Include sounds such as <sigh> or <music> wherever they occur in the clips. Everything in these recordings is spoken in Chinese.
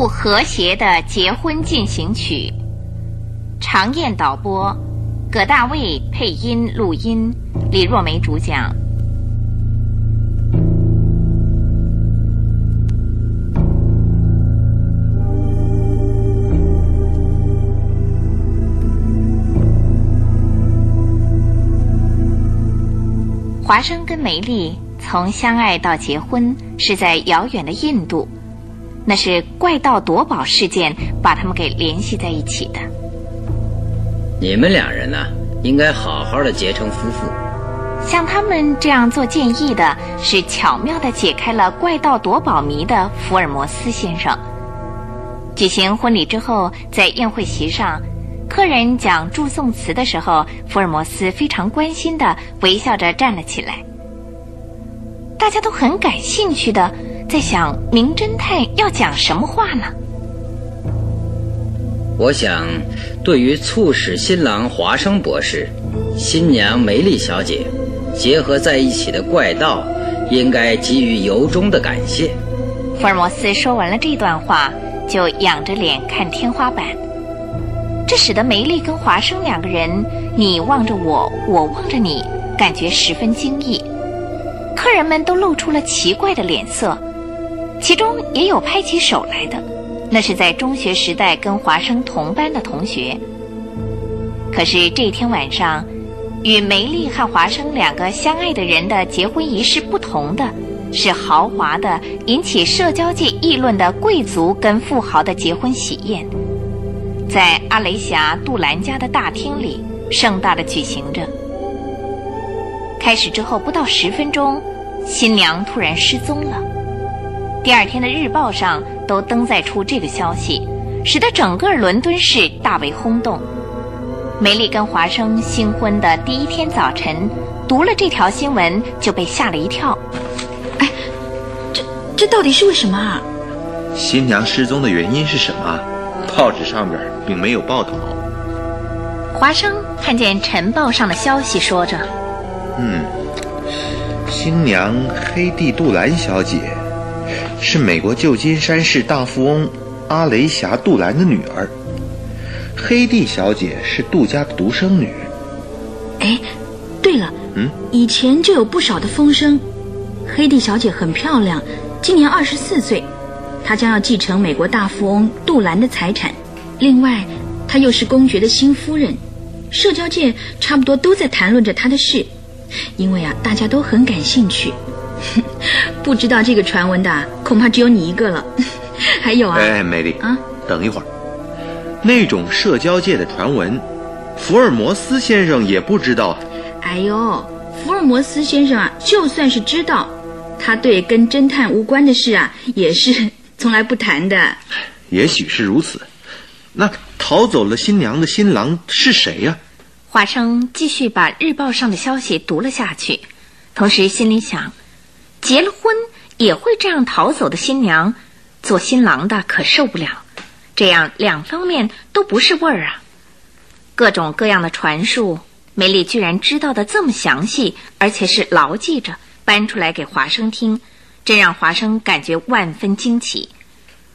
不和谐的结婚进行曲。常燕导播，葛大卫配音录音，李若梅主讲。华生跟梅丽从相爱到结婚是在遥远的印度，那是怪盗夺宝事件把他们给联系在一起的。你们两人呢，应该好好的结成夫妇。像他们这样做建议的是巧妙的解开了怪盗夺宝谜的福尔摩斯先生。举行婚礼之后，在宴会席上。客人讲祝颂词的时候，福尔摩斯非常关心的微笑着站了起来。大家都很感兴趣的在想，名侦探要讲什么话呢？我想，对于促使新郎华生博士、新娘梅丽小姐结合在一起的怪盗，应该给予由衷的感谢。福尔摩斯说完了这段话，就仰着脸看天花板。这使得梅丽跟华生两个人，你望着我，我望着你，感觉十分惊异。客人们都露出了奇怪的脸色，其中也有拍起手来的，那是在中学时代跟华生同班的同学。可是这天晚上，与梅丽和华生两个相爱的人的结婚仪式不同的是，豪华的引起社交界议论的贵族跟富豪的结婚喜宴。在阿雷霞·杜兰家的大厅里，盛大的举行着。开始之后不到十分钟，新娘突然失踪了。第二天的日报上都登载出这个消息，使得整个伦敦市大为轰动。梅丽跟华生新婚的第一天早晨，读了这条新闻就被吓了一跳。哎，这这到底是为什么啊？新娘失踪的原因是什么？报纸上边并没有报道。华生看见晨报上的消息，说着：“嗯，新娘黑蒂·杜兰小姐是美国旧金山市大富翁阿雷霞·杜兰的女儿。黑蒂小姐是杜家的独生女。哎，对了，嗯，以前就有不少的风声，黑蒂小姐很漂亮，今年二十四岁。”她将要继承美国大富翁杜兰的财产，另外，她又是公爵的新夫人，社交界差不多都在谈论着她的事，因为啊，大家都很感兴趣。不知道这个传闻的，恐怕只有你一个了。<laughs> 还有啊，哎，美丽啊，等一会儿，那种社交界的传闻，福尔摩斯先生也不知道啊。哎呦，福尔摩斯先生啊，就算是知道，他对跟侦探无关的事啊，也是。从来不谈的，<laughs> 也许是如此。那逃走了新娘的新郎是谁呀？华生继续把日报上的消息读了下去，同时心里想：结了婚也会这样逃走的新娘，做新郎的可受不了。这样两方面都不是味儿啊！各种各样的传述，梅丽居然知道的这么详细，而且是牢记着，搬出来给华生听。这让华生感觉万分惊奇。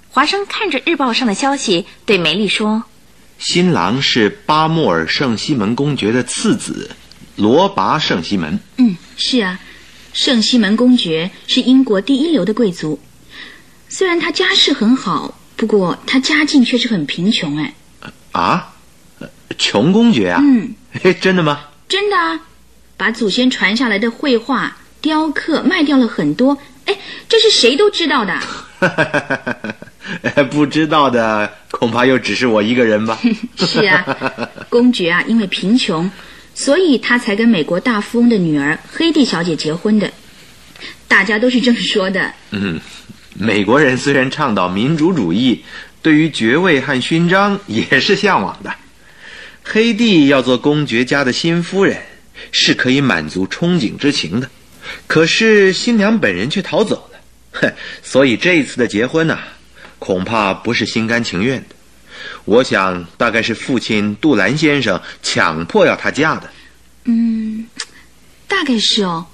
华生看着日报上的消息，对梅丽说：“新郎是巴莫尔圣西门公爵的次子，罗拔圣西门。”嗯，是啊，圣西门公爵是英国第一流的贵族。虽然他家世很好，不过他家境却是很贫穷。哎，啊，穷公爵啊？嗯，真的吗？真的啊，把祖先传下来的绘画、雕刻卖掉了很多。哎，这是谁都知道的。<laughs> 不知道的恐怕又只是我一个人吧。<laughs> 是啊，公爵啊，因为贫穷，所以他才跟美国大富翁的女儿黑蒂小姐结婚的。大家都是这么说的。嗯，美国人虽然倡导民主主义，对于爵位和勋章也是向往的。黑蒂要做公爵家的新夫人，是可以满足憧憬之情的。可是新娘本人却逃走了，哼！所以这一次的结婚呢，恐怕不是心甘情愿的。我想大概是父亲杜兰先生强迫要她嫁的。嗯，大概是哦。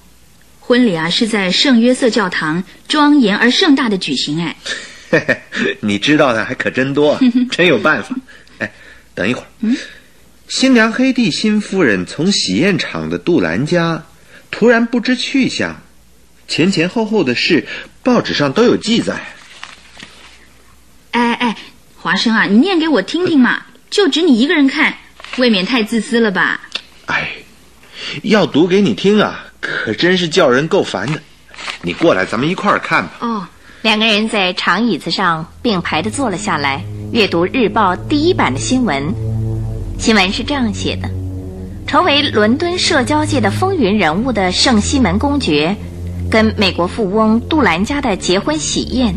婚礼啊是在圣约瑟教堂庄严而盛大的举行，哎。嘿嘿，你知道的还可真多，<laughs> 真有办法。哎，等一会儿。嗯，新娘黑蒂新夫人从喜宴场的杜兰家突然不知去向，前前后后的事，报纸上都有记载。华生啊，你念给我听听嘛，就只你一个人看，未免太自私了吧？哎，要读给你听啊，可真是叫人够烦的。你过来，咱们一块儿看吧。哦，两个人在长椅子上并排的坐了下来，阅读日报第一版的新闻。新闻是这样写的：成为伦敦社交界的风云人物的圣西门公爵，跟美国富翁杜兰家的结婚喜宴，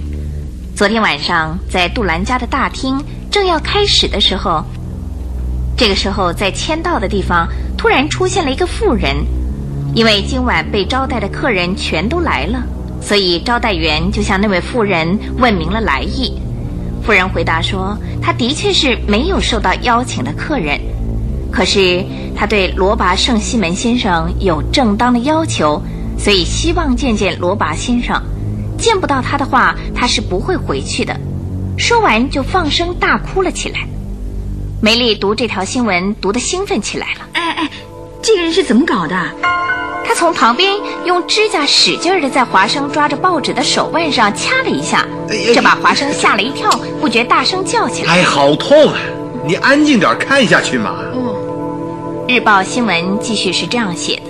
昨天晚上在杜兰家的大厅正要开始的时候，这个时候在签到的地方突然出现了一个妇人。因为今晚被招待的客人全都来了，所以招待员就向那位妇人问明了来意。妇人回答说：“他的确是没有受到邀请的客人，可是他对罗拔圣西门先生有正当的要求，所以希望见见罗拔先生。见不到他的话，他是不会回去的。”说完就放声大哭了起来。梅丽读这条新闻读得兴奋起来了。哎哎，这个人是怎么搞的？他从旁边用指甲使劲的在华生抓着报纸的手腕上掐了一下，这把华生吓了一跳，不觉大声叫起来：“哎，好痛啊！你安静点看下去嘛。”日报新闻继续是这样写的：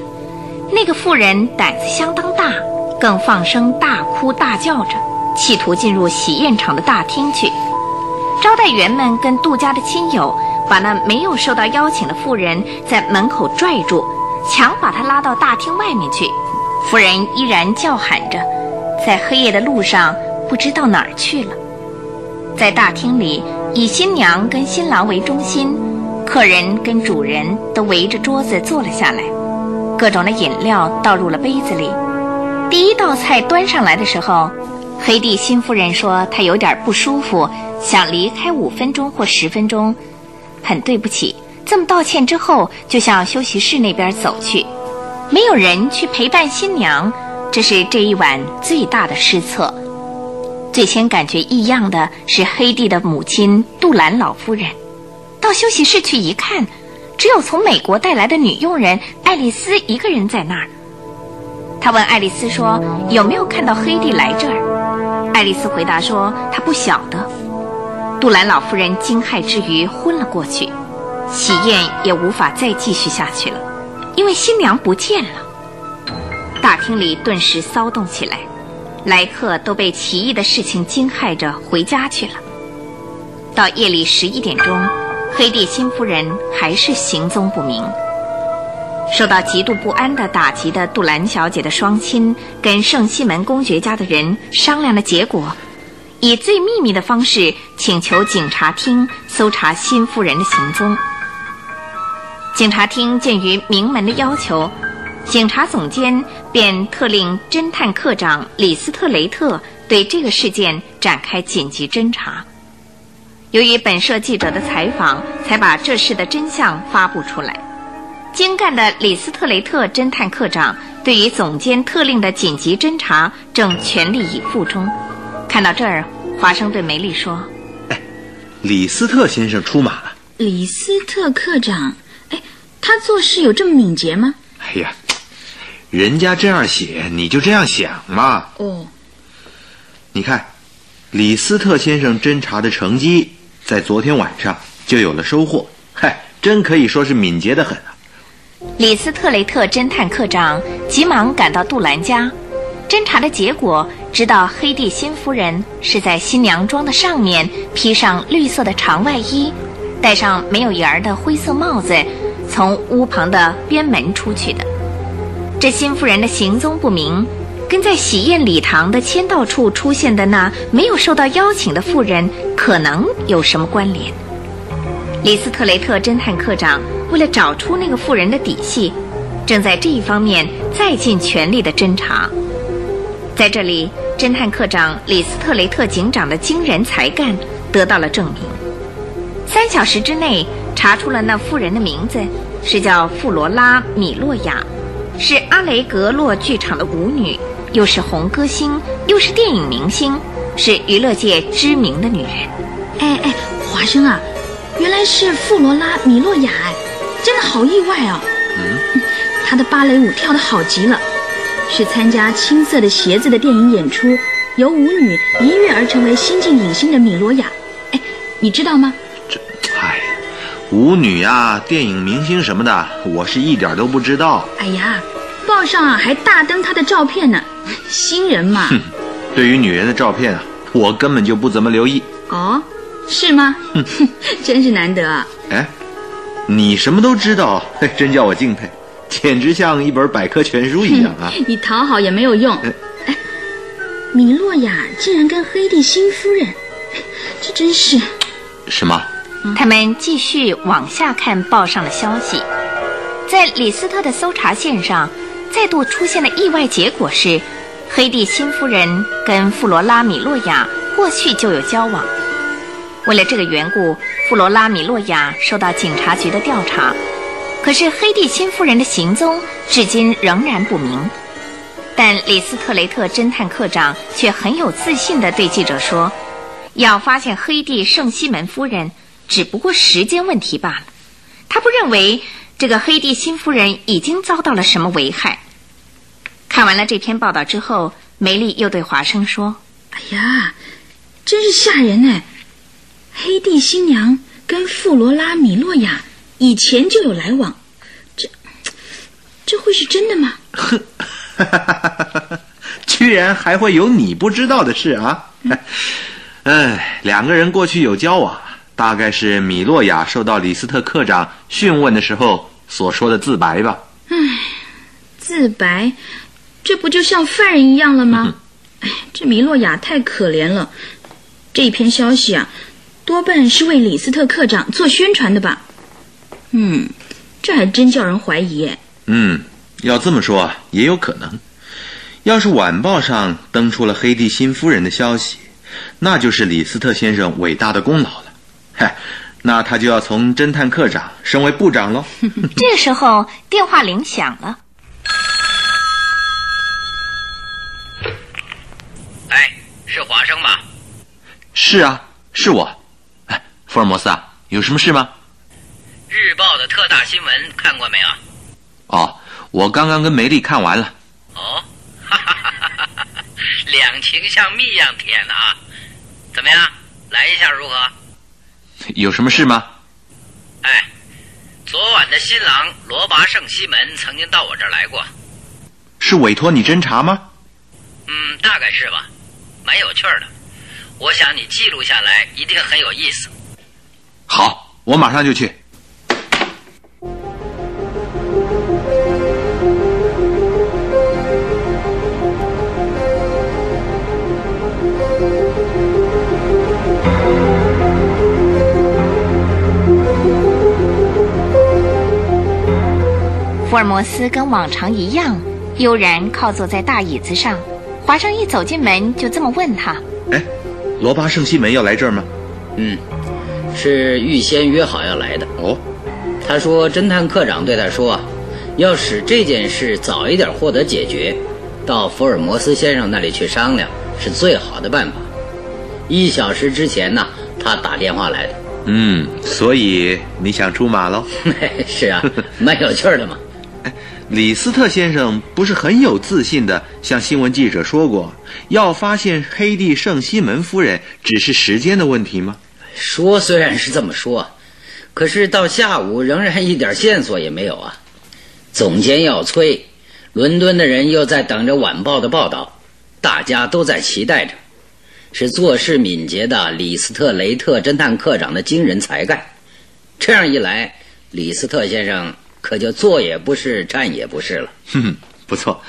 那个妇人胆子相当大，更放声大哭大叫着，企图进入喜宴场的大厅去。招待员们跟杜家的亲友把那没有受到邀请的妇人在门口拽住。强把她拉到大厅外面去，夫人依然叫喊着，在黑夜的路上不知道哪儿去了。在大厅里，以新娘跟新郎为中心，客人跟主人都围着桌子坐了下来，各种的饮料倒入了杯子里。第一道菜端上来的时候，黑帝新夫人说她有点不舒服，想离开五分钟或十分钟，很对不起。这么道歉之后，就向休息室那边走去，没有人去陪伴新娘，这是这一晚最大的失策。最先感觉异样的是黑帝的母亲杜兰老夫人，到休息室去一看，只有从美国带来的女佣人爱丽丝一个人在那儿。他问爱丽丝说：“有没有看到黑帝来这儿？”爱丽丝回答说：“她不晓得。”杜兰老夫人惊骇之余昏了过去。喜宴也无法再继续下去了，因为新娘不见了。大厅里顿时骚动起来，来客都被奇异的事情惊骇着回家去了。到夜里十一点钟，黑帝新夫人还是行踪不明。受到极度不安的打击的杜兰小姐的双亲跟圣西门公爵家的人商量的结果，以最秘密的方式请求警察厅搜查新夫人的行踪。警察厅鉴于名门的要求，警察总监便特令侦探科长李斯特雷特对这个事件展开紧急侦查。由于本社记者的采访，才把这事的真相发布出来。精干的李斯特雷特侦探课长对于总监特令的紧急侦查正全力以赴中。看到这儿，华生对梅丽说：“哎，李斯特先生出马了。”李斯特课长。哎他做事有这么敏捷吗？哎呀，人家这样写，你就这样想嘛。哦，你看，李斯特先生侦查的成绩在昨天晚上就有了收获。嗨，真可以说是敏捷的很啊。李斯特雷特侦探科长急忙赶到杜兰家，侦查的结果知道黑帝新夫人是在新娘装的上面披上绿色的长外衣，戴上没有檐儿的灰色帽子。从屋旁的边门出去的，这新夫人的行踪不明，跟在喜宴礼堂的签到处出现的那没有受到邀请的妇人可能有什么关联？李斯特雷特侦探科长为了找出那个妇人的底细，正在这一方面再尽全力的侦查。在这里，侦探科长李斯特雷特警长的惊人才干得到了证明。三小时之内。查出了那妇人的名字是叫富罗拉·米洛亚，是阿雷格洛剧场的舞女，又是红歌星，又是电影明星，是娱乐界知名的女人。哎哎，华生啊，原来是富罗拉·米洛雅，哎，真的好意外哦。嗯，她的芭蕾舞跳得好极了，是参加《青色的鞋子》的电影演出，由舞女一跃而成为新晋影星的米洛雅。哎，你知道吗？这，哎，舞女啊，电影明星什么的，我是一点都不知道。哎呀，报上啊还大登她的照片呢，<laughs> 新人嘛。哼，对于女人的照片啊，我根本就不怎么留意。哦。是吗？<laughs> 真是难得啊！哎，你什么都知道，<laughs> 真叫我敬佩，简直像一本百科全书一样啊！<laughs> 你讨好也没有用。哎，米洛亚竟然跟黑帝新夫人，这真是……什么？他们继续往下看报上的消息，在李斯特的搜查线上，再度出现的意外结果是，黑帝新夫人跟富罗拉米洛亚过去就有交往。为了这个缘故，弗罗拉米洛亚受到警察局的调查，可是黑蒂新夫人的行踪至今仍然不明。但李斯特雷特侦探课长却很有自信地对记者说：“要发现黑蒂圣西门夫人，只不过时间问题罢了。他不认为这个黑蒂新夫人已经遭到了什么危害。”看完了这篇报道之后，梅丽又对华生说：“哎呀，真是吓人呢！”黑帝新娘跟富罗拉米洛亚以前就有来往，这这会是真的吗？<laughs> 居然还会有你不知道的事啊！<laughs> 哎，两个人过去有交往，大概是米洛亚受到李斯特科长讯问的时候所说的自白吧？哎，自白，这不就像犯人一样了吗？<laughs> 哎，这米洛亚太可怜了。这一篇消息啊。多半是为李斯特课长做宣传的吧？嗯，这还真叫人怀疑耶。嗯，要这么说也有可能。要是晚报上登出了黑帝新夫人的消息，那就是李斯特先生伟大的功劳了。嗨，那他就要从侦探课长升为部长喽。<laughs> 这时候电话铃响了。哎，是华生吗？是啊，是我。福尔摩斯啊，有什么事吗？日报的特大新闻看过没有？哦，我刚刚跟梅丽看完了。哦，哈哈哈哈哈！两情像蜜一样甜啊！怎么样，来一下如何？有什么事吗？哎，昨晚的新郎罗拔圣西门曾经到我这儿来过。是委托你侦查吗？嗯，大概是吧，蛮有趣的。我想你记录下来，一定很有意思。好，我马上就去。福尔摩斯跟往常一样，悠然靠坐在大椅子上。华生一走进门，就这么问他：“哎，罗巴圣西门要来这儿吗？”“嗯。”是预先约好要来的哦。他说，侦探科长对他说，要使这件事早一点获得解决，到福尔摩斯先生那里去商量是最好的办法。一小时之前呢，他打电话来的。嗯，所以你想出马喽？<laughs> 是啊，蛮有趣的嘛。<laughs> 哎，李斯特先生不是很有自信的向新闻记者说过，要发现黑帝圣西门夫人只是时间的问题吗？说虽然是这么说，可是到下午仍然一点线索也没有啊！总监要催，伦敦的人又在等着晚报的报道，大家都在期待着，是做事敏捷的李斯特雷特侦探课长的惊人才干。这样一来，李斯特先生可就坐也不是，站也不是了。哼哼，不错。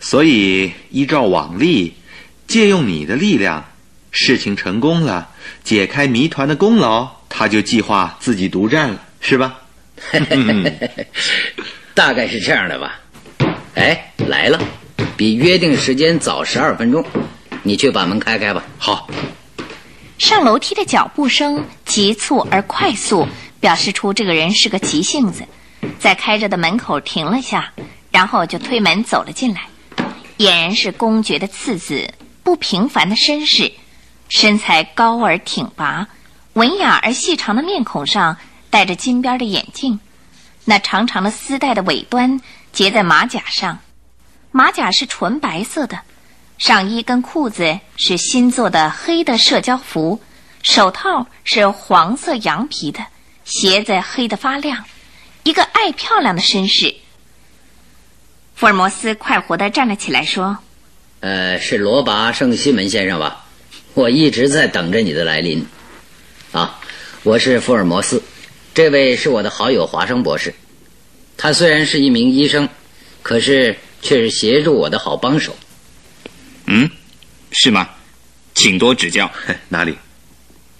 所以依照往例，借用你的力量。事情成功了，解开谜团的功劳，他就计划自己独占了，是吧？<laughs> 大概是这样的吧。哎，来了，比约定时间早十二分钟，你去把门开开吧。好。上楼梯的脚步声急促而快速，表示出这个人是个急性子，在开着的门口停了下，然后就推门走了进来，俨然是公爵的次子，不平凡的绅士。身材高而挺拔，文雅而细长的面孔上戴着金边的眼镜，那长长的丝带的尾端结在马甲上，马甲是纯白色的，上衣跟裤子是新做的黑的社交服，手套是黄色羊皮的，鞋子黑的发亮，一个爱漂亮的绅士。福尔摩斯快活地站了起来，说：“呃，是罗拔圣西门先生吧？我一直在等着你的来临。啊，我是福尔摩斯，这位是我的好友华生博士。他虽然是一名医生，可是却是协助我的好帮手。嗯，是吗？请多指教。<laughs> 哪里？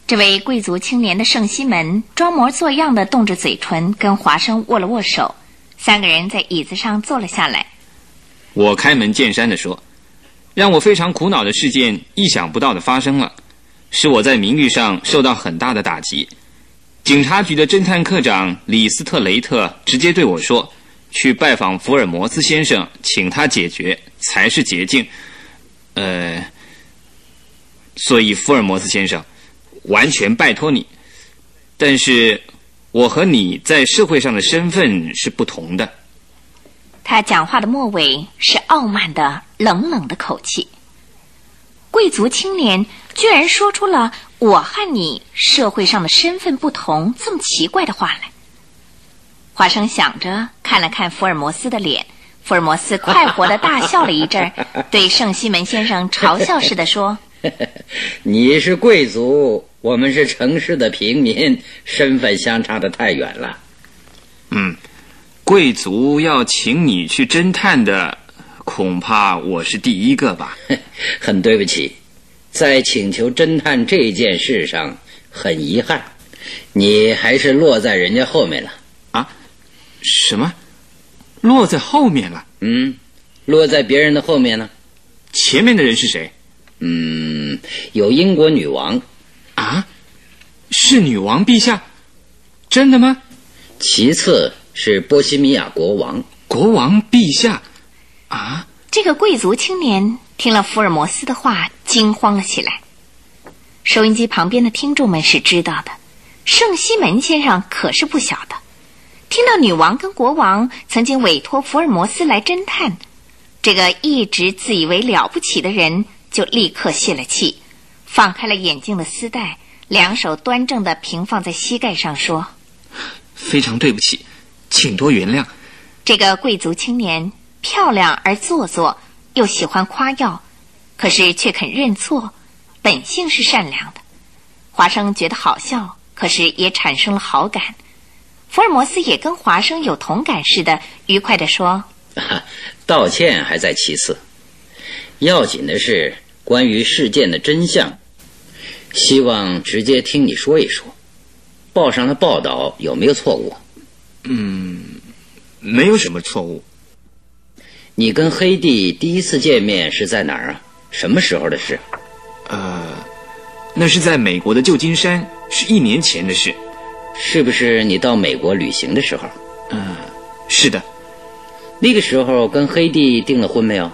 这位贵族青年的圣西门装模作样的动着嘴唇，跟华生握了握手。三个人在椅子上坐了下来。我开门见山的说：“让我非常苦恼的事件，意想不到的发生了，使我在名誉上受到很大的打击。警察局的侦探科长李斯特雷特直接对我说：‘去拜访福尔摩斯先生，请他解决才是捷径。’呃，所以福尔摩斯先生，完全拜托你。但是。”我和你在社会上的身份是不同的。他讲话的末尾是傲慢的、冷冷的口气。贵族青年居然说出了“我和你社会上的身份不同”这么奇怪的话来。华生想着，看了看福尔摩斯的脸，福尔摩斯快活的大笑了一阵，<laughs> 对圣西门先生嘲笑似的说：“ <laughs> 你是贵族。”我们是城市的平民，身份相差的太远了。嗯，贵族要请你去侦探的，恐怕我是第一个吧。<laughs> 很对不起，在请求侦探这件事上，很遗憾，你还是落在人家后面了。啊？什么？落在后面了？嗯，落在别人的后面呢？前面的人是谁？嗯，有英国女王。啊，是女王陛下，真的吗？其次是波西米亚国王，国王陛下，啊！这个贵族青年听了福尔摩斯的话，惊慌了起来。收音机旁边的听众们是知道的，圣西门先生可是不晓得。听到女王跟国王曾经委托福尔摩斯来侦探，这个一直自以为了不起的人就立刻泄了气。放开了眼镜的丝带，两手端正的平放在膝盖上，说：“非常对不起，请多原谅。”这个贵族青年漂亮而做作，又喜欢夸耀，可是却肯认错，本性是善良的。华生觉得好笑，可是也产生了好感。福尔摩斯也跟华生有同感似的，愉快地说：“ <laughs> 道歉还在其次，要紧的是关于事件的真相。”希望直接听你说一说，报上的报道有没有错误？嗯，没有什么错误。你跟黑帝第一次见面是在哪儿啊？什么时候的事？呃，那是在美国的旧金山，是一年前的事。是不是你到美国旅行的时候？嗯，是的。那个时候跟黑帝订了婚没有？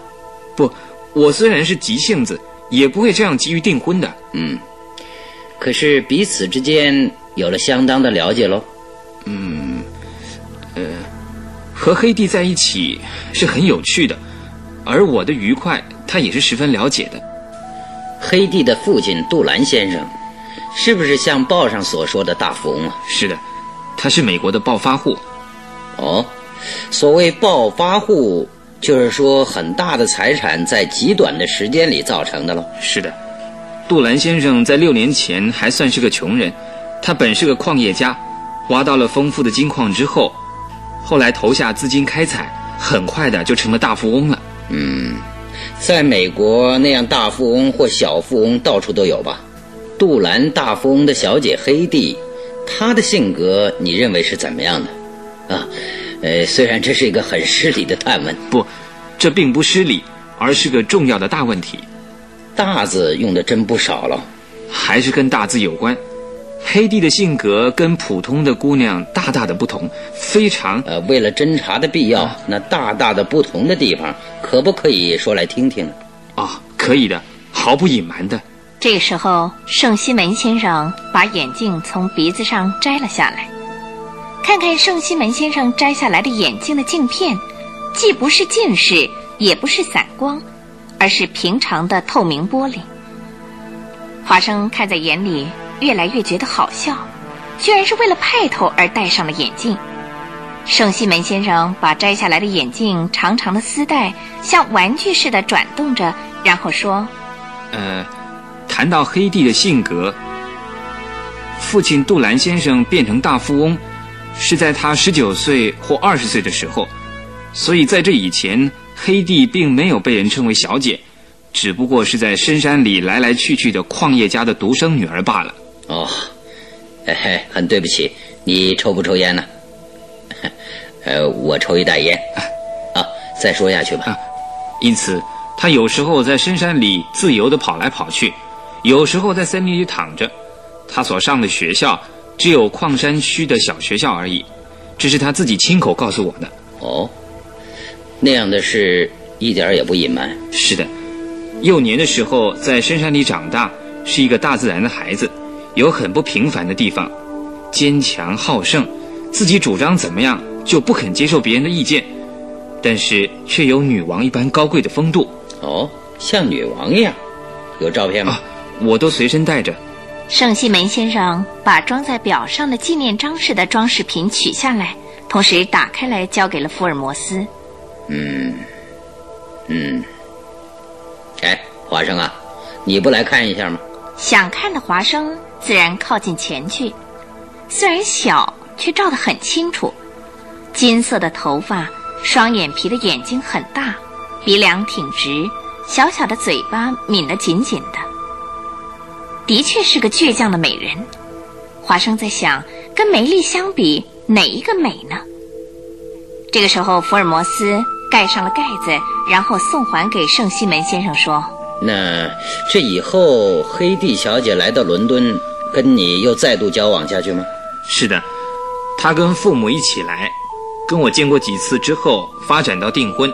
不，我虽然是急性子，也不会这样急于订婚的。嗯。可是彼此之间有了相当的了解喽。嗯，呃，和黑帝在一起是很有趣的，而我的愉快他也是十分了解的。黑帝的父亲杜兰先生，是不是像报上所说的大富翁啊？是的，他是美国的暴发户。哦，所谓暴发户，就是说很大的财产在极短的时间里造成的喽。是的。杜兰先生在六年前还算是个穷人，他本是个矿业家，挖到了丰富的金矿之后，后来投下资金开采，很快的就成了大富翁了。嗯，在美国那样大富翁或小富翁到处都有吧？杜兰大富翁的小姐黑蒂，她的性格你认为是怎么样的？啊，呃，虽然这是一个很失礼的探问，不，这并不失礼，而是个重要的大问题。大字用的真不少了，还是跟大字有关。黑帝的性格跟普通的姑娘大大的不同，非常……呃，为了侦查的必要，那大大的不同的地方，可不可以说来听听？哦，可以的，毫不隐瞒的。这个时候，圣西门先生把眼镜从鼻子上摘了下来，看看圣西门先生摘下来的眼镜的镜片，既不是近视，也不是散光，而是平常的透明玻璃。华生看在眼里，越来越觉得好笑，居然是为了派头而戴上了眼镜。圣西门先生把摘下来的眼镜长长的丝带像玩具似的转动着，然后说：“呃。”谈到黑帝的性格，父亲杜兰先生变成大富翁，是在他十九岁或二十岁的时候，所以在这以前，黑帝并没有被人称为小姐，只不过是在深山里来来去去的矿业家的独生女儿罢了。哦，嘿嘿，很对不起，你抽不抽烟呢？<laughs> 呃，我抽一袋烟。啊，再说下去吧。因此，他有时候在深山里自由地跑来跑去。有时候在森林里躺着，他所上的学校只有矿山区的小学校而已，这是他自己亲口告诉我的。哦，那样的事一点也不隐瞒。是的，幼年的时候在深山里长大，是一个大自然的孩子，有很不平凡的地方，坚强好胜，自己主张怎么样就不肯接受别人的意见，但是却有女王一般高贵的风度。哦，像女王一样，有照片吗？我都随身带着。圣西门先生把装在表上的纪念章似的装饰品取下来，同时打开来交给了福尔摩斯。嗯，嗯。哎，华生啊，你不来看一下吗？想看的华生自然靠近前去，虽然小，却照得很清楚。金色的头发，双眼皮的眼睛很大，鼻梁挺直，小小的嘴巴抿得紧紧的。的确是个倔强的美人，华生在想，跟梅丽相比，哪一个美呢？这个时候，福尔摩斯盖上了盖子，然后送还给圣西门先生，说：“那这以后，黑蒂小姐来到伦敦，跟你又再度交往下去吗？”“是的，她跟父母一起来，跟我见过几次之后，发展到订婚，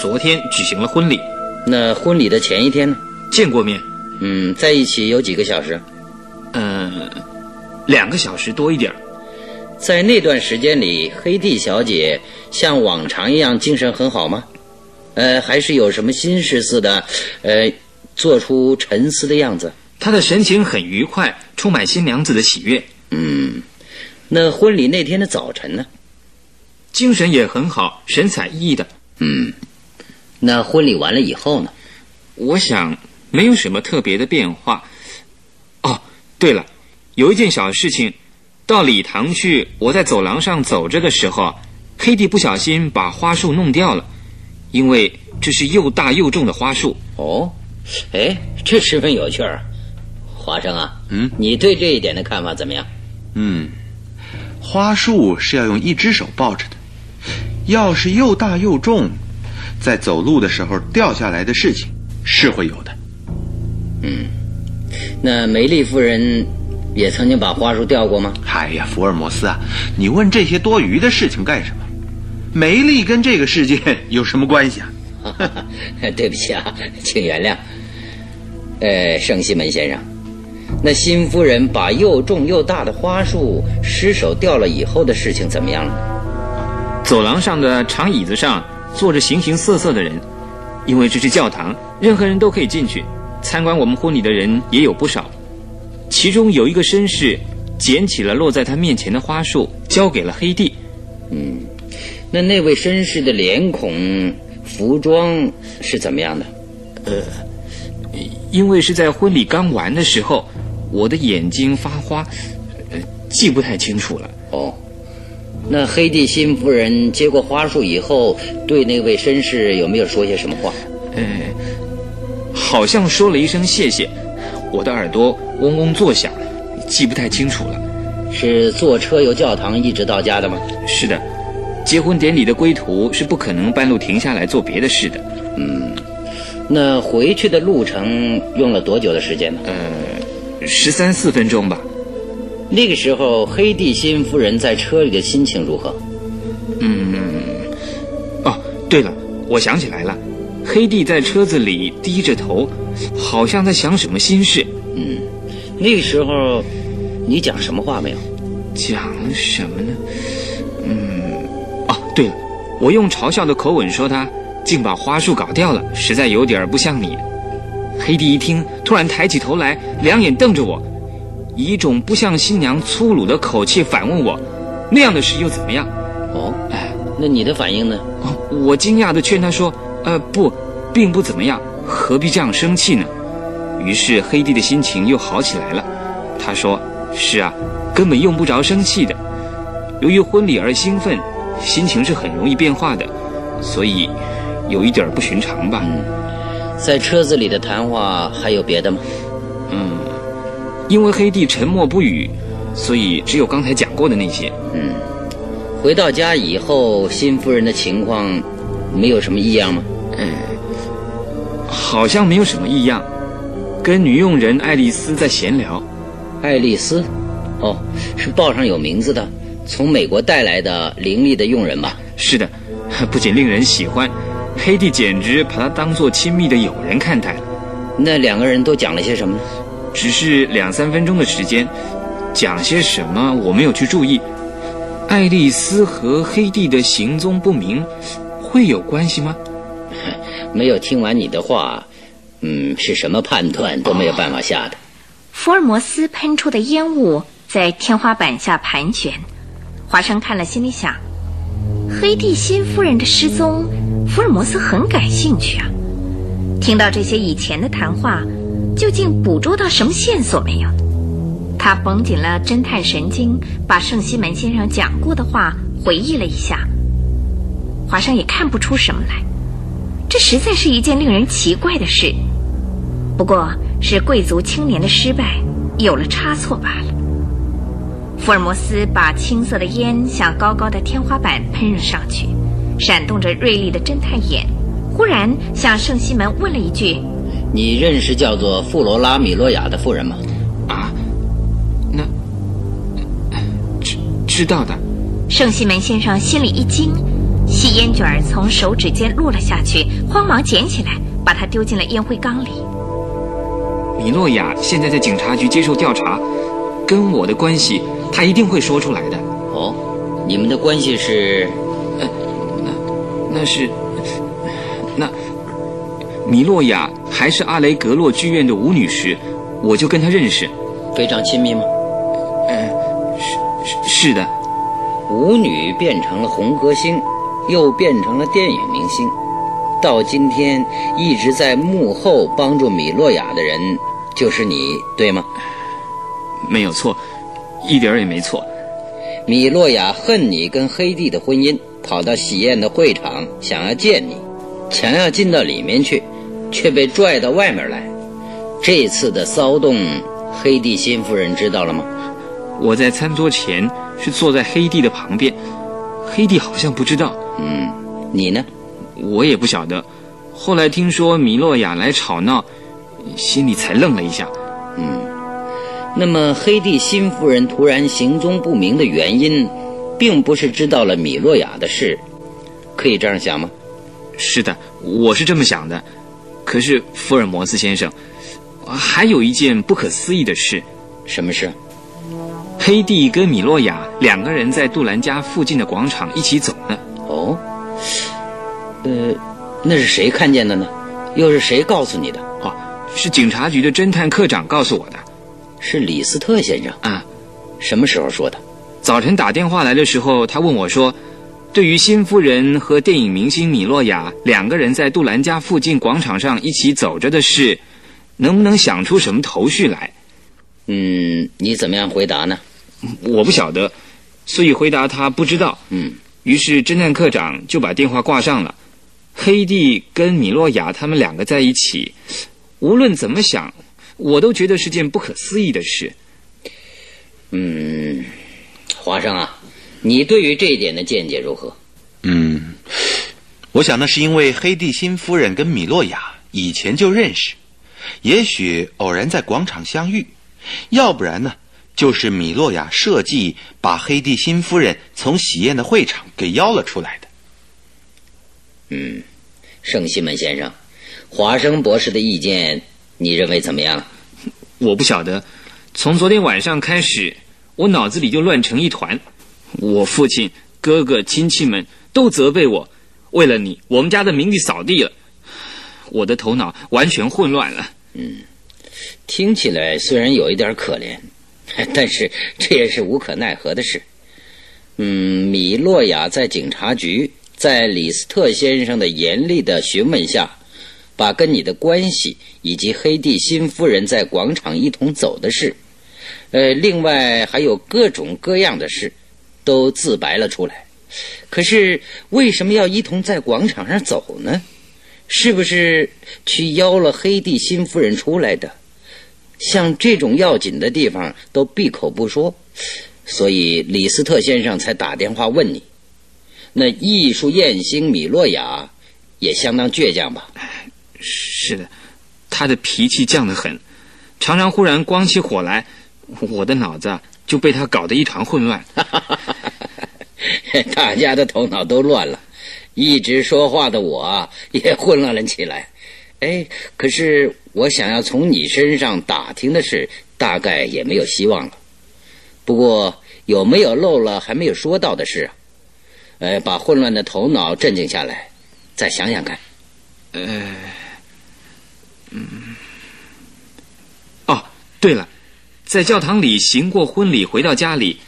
昨天举行了婚礼。那婚礼的前一天呢？见过面。”嗯，在一起有几个小时？嗯，两个小时多一点在那段时间里，黑蒂小姐像往常一样精神很好吗？呃，还是有什么心事似的，呃，做出沉思的样子？他的神情很愉快，充满新娘子的喜悦。嗯，那婚礼那天的早晨呢？精神也很好，神采奕奕的。嗯，那婚礼完了以后呢？我想。没有什么特别的变化。哦，对了，有一件小事情，到礼堂去，我在走廊上走着的时候，黑蒂不小心把花束弄掉了，因为这是又大又重的花束。哦，哎，这十分有趣儿。华生啊，嗯，你对这一点的看法怎么样？嗯，花束是要用一只手抱着的，要是又大又重，在走路的时候掉下来的事情是会有的。嗯，那梅丽夫人也曾经把花束掉过吗？哎呀，福尔摩斯啊，你问这些多余的事情干什么？梅丽跟这个事件 <laughs> 有什么关系啊？<laughs> 对不起啊，请原谅。呃，圣西门先生，那新夫人把又重又大的花束失手掉了以后的事情怎么样了？走廊上的长椅子上坐着形形色色的人，因为这是教堂，任何人都可以进去。参观我们婚礼的人也有不少，其中有一个绅士捡起了落在他面前的花束，交给了黑帝。嗯，那那位绅士的脸孔、服装是怎么样的？呃，因为是在婚礼刚完的时候，我的眼睛发花，呃，记不太清楚了。哦，那黑帝新夫人接过花束以后，对那位绅士有没有说些什么话？呃。好像说了一声谢谢，我的耳朵嗡嗡作响，记不太清楚了。是坐车由教堂一直到家的吗？是的，结婚典礼的归途是不可能半路停下来做别的事的。嗯，那回去的路程用了多久的时间呢？呃，十三四分钟吧。那个时候，黑地新夫人在车里的心情如何？嗯，哦，对了，我想起来了。黑地在车子里低着头，好像在想什么心事。嗯，那个时候你讲什么话没有？讲什么呢？对了，我用嘲笑的口吻说他竟把花束搞掉了，实在有点不像你。黑弟一听，突然抬起头来，两眼瞪着我，以一种不像新娘粗鲁的口气反问我：“那样的事又怎么样？”哦，哎，那你的反应呢？哦，我惊讶地劝他说：“呃，不，并不怎么样，何必这样生气呢？”于是黑弟的心情又好起来了。他说：“是啊，根本用不着生气的。由于婚礼而兴奋，心情是很容易变化的，所以有一点不寻常吧。”在车子里的谈话还有别的吗？嗯，因为黑帝沉默不语，所以只有刚才讲过的那些。嗯，回到家以后，新夫人的情况没有什么异样吗？嗯，好像没有什么异样，跟女佣人爱丽丝在闲聊。爱丽丝，哦，是报上有名字的，从美国带来的伶俐的佣人吧？是的，不仅令人喜欢。黑帝简直把他当做亲密的友人看待了。那两个人都讲了些什么呢？只是两三分钟的时间，讲些什么我没有去注意。爱丽丝和黑帝的行踪不明，会有关系吗？<laughs> 没有听完你的话，嗯，是什么判断都没有办法下的。福尔摩斯喷出的烟雾在天花板下盘旋，华生看了心里想：黑帝新夫人的失踪。福尔摩斯很感兴趣啊，听到这些以前的谈话，究竟捕捉到什么线索没有？他绷紧了侦探神经，把圣西门先生讲过的话回忆了一下。华生也看不出什么来，这实在是一件令人奇怪的事。不过是贵族青年的失败有了差错罢了。福尔摩斯把青色的烟向高高的天花板喷了上去。闪动着锐利的侦探眼，忽然向圣西门问了一句：“你认识叫做富罗拉米洛亚的妇人吗？”“啊，那知知道的。”圣西门先生心里一惊，细烟卷从手指间落了下去，慌忙捡起来，把它丢进了烟灰缸里。米洛亚现在在警察局接受调查，跟我的关系，他一定会说出来的。哦，你们的关系是？呃 <laughs> 那那是，那米洛亚还是阿雷格洛剧院的舞女时，我就跟她认识，非常亲密吗？呃，是是是的。舞女变成了红歌星，又变成了电影明星，到今天一直在幕后帮助米洛亚的人，就是你，对吗？没有错，一点也没错。米洛亚恨你跟黑帝的婚姻。跑到喜宴的会场，想要见你，想要进到里面去，却被拽到外面来。这次的骚动，黑帝新夫人知道了吗？我在餐桌前是坐在黑帝的旁边，黑帝好像不知道。嗯，你呢？我也不晓得。后来听说米洛亚来吵闹，心里才愣了一下。嗯，那么黑帝新夫人突然行踪不明的原因？并不是知道了米洛亚的事，可以这样想吗？是的，我是这么想的。可是福尔摩斯先生，还有一件不可思议的事。什么事？黑帝跟米洛亚两个人在杜兰家附近的广场一起走呢。哦，呃，那是谁看见的呢？又是谁告诉你的？哦，是警察局的侦探科长告诉我的。是李斯特先生啊？什么时候说的？早晨打电话来的时候，他问我说：“对于新夫人和电影明星米洛亚两个人在杜兰家附近广场上一起走着的事，能不能想出什么头绪来？”嗯，你怎么样回答呢？我不晓得，所以回答他不知道。嗯，于是侦探科长就把电话挂上了。黑帝跟米洛亚他们两个在一起，无论怎么想，我都觉得是件不可思议的事。嗯。华生啊，你对于这一点的见解如何？嗯，我想那是因为黑帝新夫人跟米洛亚以前就认识，也许偶然在广场相遇，要不然呢，就是米洛亚设计把黑帝新夫人从喜宴的会场给邀了出来的。嗯，圣西门先生，华生博士的意见，你认为怎么样？我不晓得。从昨天晚上开始，我脑子里就乱成一团。我父亲、哥哥、亲戚们都责备我，为了你，我们家的名誉扫地了。我的头脑完全混乱了。嗯，听起来虽然有一点可怜，<laughs> 但是这也是无可奈何的事。嗯，米洛亚在警察局。在李斯特先生的严厉的询问下，把跟你的关系以及黑蒂新夫人在广场一同走的事，呃，另外还有各种各样的事，都自白了出来。可是为什么要一同在广场上走呢？是不是去邀了黑蒂新夫人出来的？像这种要紧的地方都闭口不说，所以李斯特先生才打电话问你。那艺术艳星米洛亚也相当倔强吧？<laughs> 是的，他的脾气犟得很，常常忽然光起火来，我的脑子就被他搞得一团混乱。<laughs> 大家的头脑都乱了，一直说话的我也混乱了起来。哎，可是我想要从你身上打听的事，大概也没有希望了。不过有没有漏了还没有说到的事啊？呃，把混乱的头脑镇静下来，再想想看。呃，嗯，哦，对了，在教堂里行过婚礼，回到家里，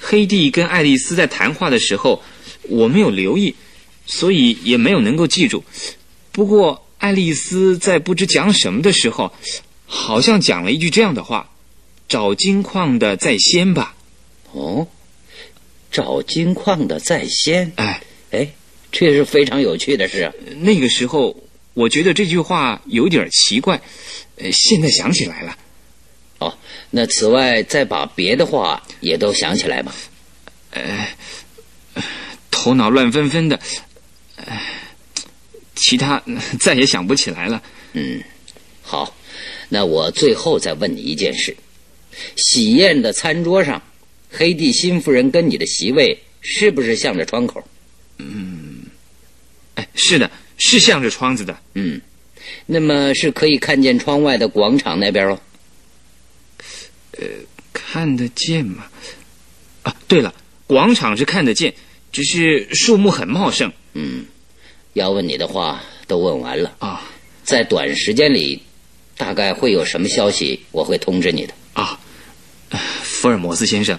黑蒂跟爱丽丝在谈话的时候，我没有留意，所以也没有能够记住。不过，爱丽丝在不知讲什么的时候，好像讲了一句这样的话：“找金矿的在先吧。”哦。找金矿的在先，哎哎，这是非常有趣的事。那个时候，我觉得这句话有点奇怪，呃，现在想起来了。哦，那此外再把别的话也都想起来吧。呃，头脑乱纷纷的，其他再也想不起来了。嗯，好，那我最后再问你一件事：喜宴的餐桌上。黑帝新夫人跟你的席位是不是向着窗口？嗯，哎，是的，是向着窗子的。嗯，那么是可以看见窗外的广场那边哦。呃，看得见吗？啊，对了，广场是看得见，只是树木很茂盛。嗯，要问你的话都问完了啊，在短时间里，大概会有什么消息，我会通知你的啊，福尔摩斯先生。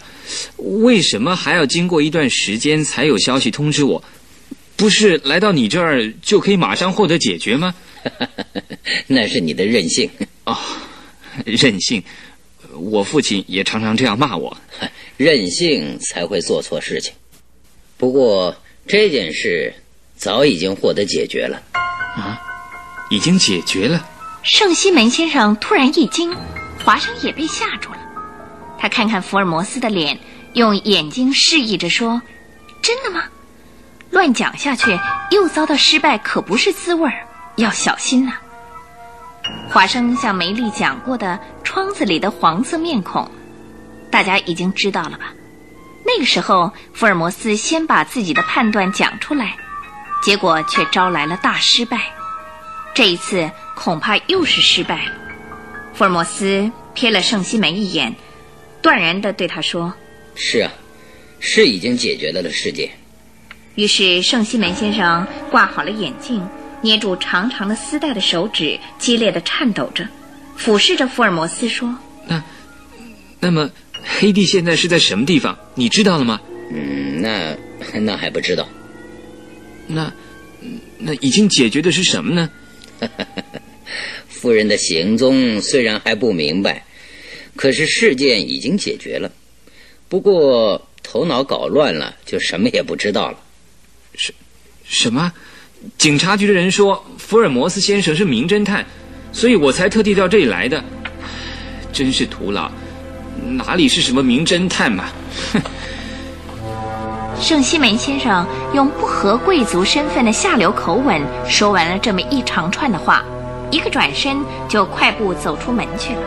为什么还要经过一段时间才有消息通知我？不是来到你这儿就可以马上获得解决吗？<laughs> 那是你的任性哦，任性。我父亲也常常这样骂我，<laughs> 任性才会做错事情。不过这件事早已经获得解决了啊，已经解决了。圣西门先生突然一惊，华生也被吓住了。他看看福尔摩斯的脸，用眼睛示意着说：“真的吗？乱讲下去又遭到失败，可不是滋味儿，要小心呐。”华生向梅丽讲过的窗子里的黄色面孔，大家已经知道了吧？那个时候，福尔摩斯先把自己的判断讲出来，结果却招来了大失败。这一次恐怕又是失败。福尔摩斯瞥了圣西门一眼。断然地对他说：“是啊，是已经解决了的事件。”于是圣西门先生挂好了眼镜，捏住长长的丝带的手指激烈的颤抖着，俯视着福尔摩斯说：“那，那么黑帝现在是在什么地方？你知道了吗？”“嗯，那那还不知道。”“那，那已经解决的是什么呢？”“ <laughs> 夫人的行踪虽然还不明白。”可是事件已经解决了，不过头脑搞乱了，就什么也不知道了。什什么？警察局的人说福尔摩斯先生是名侦探，所以我才特地到这里来的。真是徒劳，哪里是什么名侦探嘛！哼。圣西门先生用不合贵族身份的下流口吻说完了这么一长串的话，一个转身就快步走出门去了。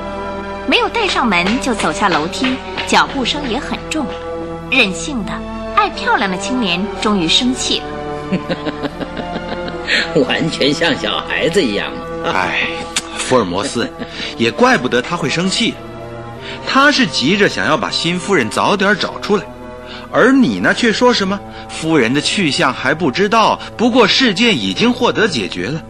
没有带上门就走下楼梯，脚步声也很重。任性的、爱漂亮的青年终于生气了。<laughs> 完全像小孩子一样嘛。哎，福尔摩斯，<laughs> 也怪不得他会生气，他是急着想要把新夫人早点找出来，而你呢，却说什么夫人的去向还不知道，不过事件已经获得解决了。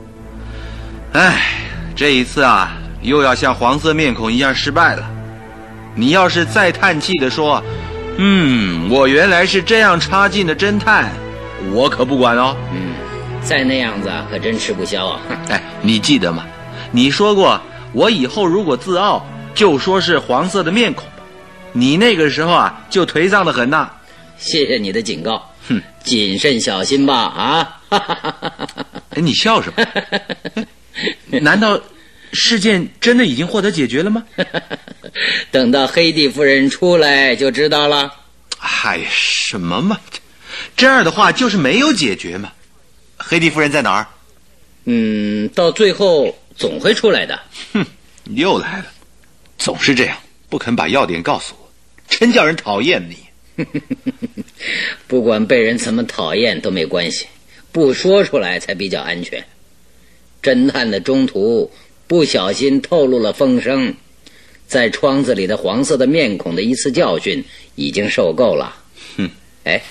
哎，这一次啊，又要像黄色面孔一样失败了。你要是再叹气的说，嗯，我原来是这样差劲的侦探，我可不管哦。嗯，再那样子可真吃不消啊。<laughs> 哎，你记得吗？你说过，我以后如果自傲，就说是黄色的面孔。你那个时候啊，就颓丧的很呐。谢谢你的警告，哼，谨慎小心吧啊！哎，你笑什么？<laughs> 难道？事件真的已经获得解决了吗？<laughs> 等到黑蒂夫人出来就知道了。嗨，什么嘛，这样的话就是没有解决嘛。黑蒂夫人在哪儿？嗯，到最后总会出来的。哼，又来了，总是这样，不肯把要点告诉我，真叫人讨厌你。<laughs> 不管被人怎么讨厌都没关系，不说出来才比较安全。侦探的中途。不小心透露了风声，在窗子里的黄色的面孔的一次教训已经受够了。哼，哎，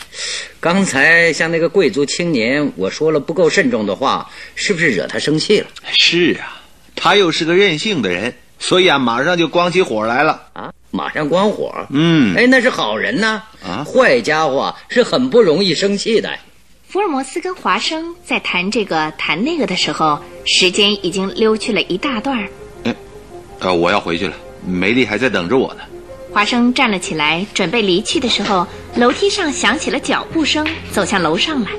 刚才像那个贵族青年，我说了不够慎重的话，是不是惹他生气了？是啊，他又是个任性的人，所以啊，马上就光起火来了。啊，马上光火？嗯，哎，那是好人呢。啊，坏家伙是很不容易生气的。福尔摩斯跟华生在谈这个谈那个的时候，时间已经溜去了一大段儿。嗯，呃，我要回去了，梅丽还在等着我呢。华生站了起来，准备离去的时候，楼梯上响起了脚步声，走向楼上来。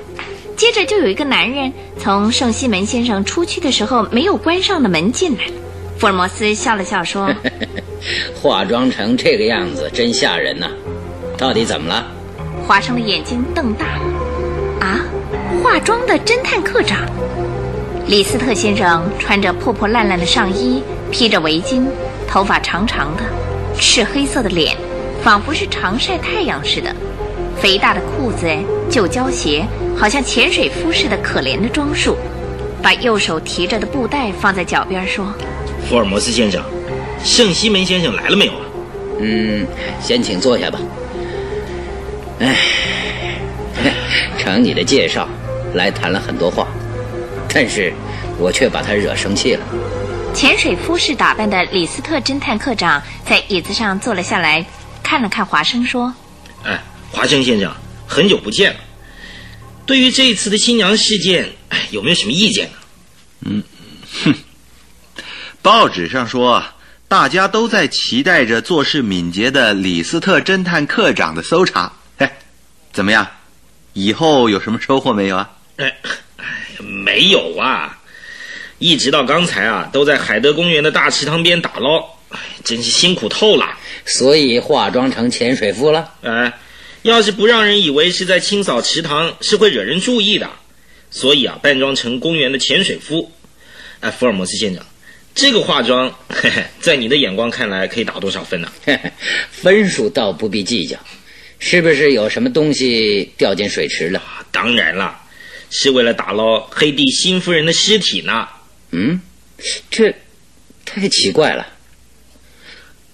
接着就有一个男人从圣西门先生出去的时候没有关上的门进来。福尔摩斯笑了笑说：<laughs> “化妆成这个样子真吓人呐，到底怎么了？”华生的眼睛瞪大了。啊，化妆的侦探课长，李斯特先生穿着破破烂烂的上衣，披着围巾，头发长长的，赤黑色的脸，仿佛是常晒太阳似的，肥大的裤子，旧胶鞋，好像潜水夫似的可怜的装束，把右手提着的布袋放在脚边说：“福尔摩斯先生，圣西门先生来了没有啊？”“嗯，先请坐下吧。”哎。<laughs> 承你的介绍，来谈了很多话，但是我却把他惹生气了。潜水夫式打扮的李斯特侦探课长在椅子上坐了下来，看了看华生，说：“哎，华生先生，很久不见了。对于这一次的新娘事件，哎，有没有什么意见呢？”“嗯，哼，报纸上说，大家都在期待着做事敏捷的李斯特侦探课长的搜查。哎，怎么样？”以后有什么收获没有啊？哎，没有啊！一直到刚才啊，都在海德公园的大池塘边打捞，真是辛苦透了。所以化妆成潜水夫了。哎，要是不让人以为是在清扫池塘，是会惹人注意的。所以啊，扮装成公园的潜水夫。哎，福尔摩斯先生，这个化妆，嘿嘿，在你的眼光看来，可以打多少分呢？<laughs> 分数倒不必计较。是不是有什么东西掉进水池了？当然了，是为了打捞黑帝新夫人的尸体呢。嗯，这太奇怪了。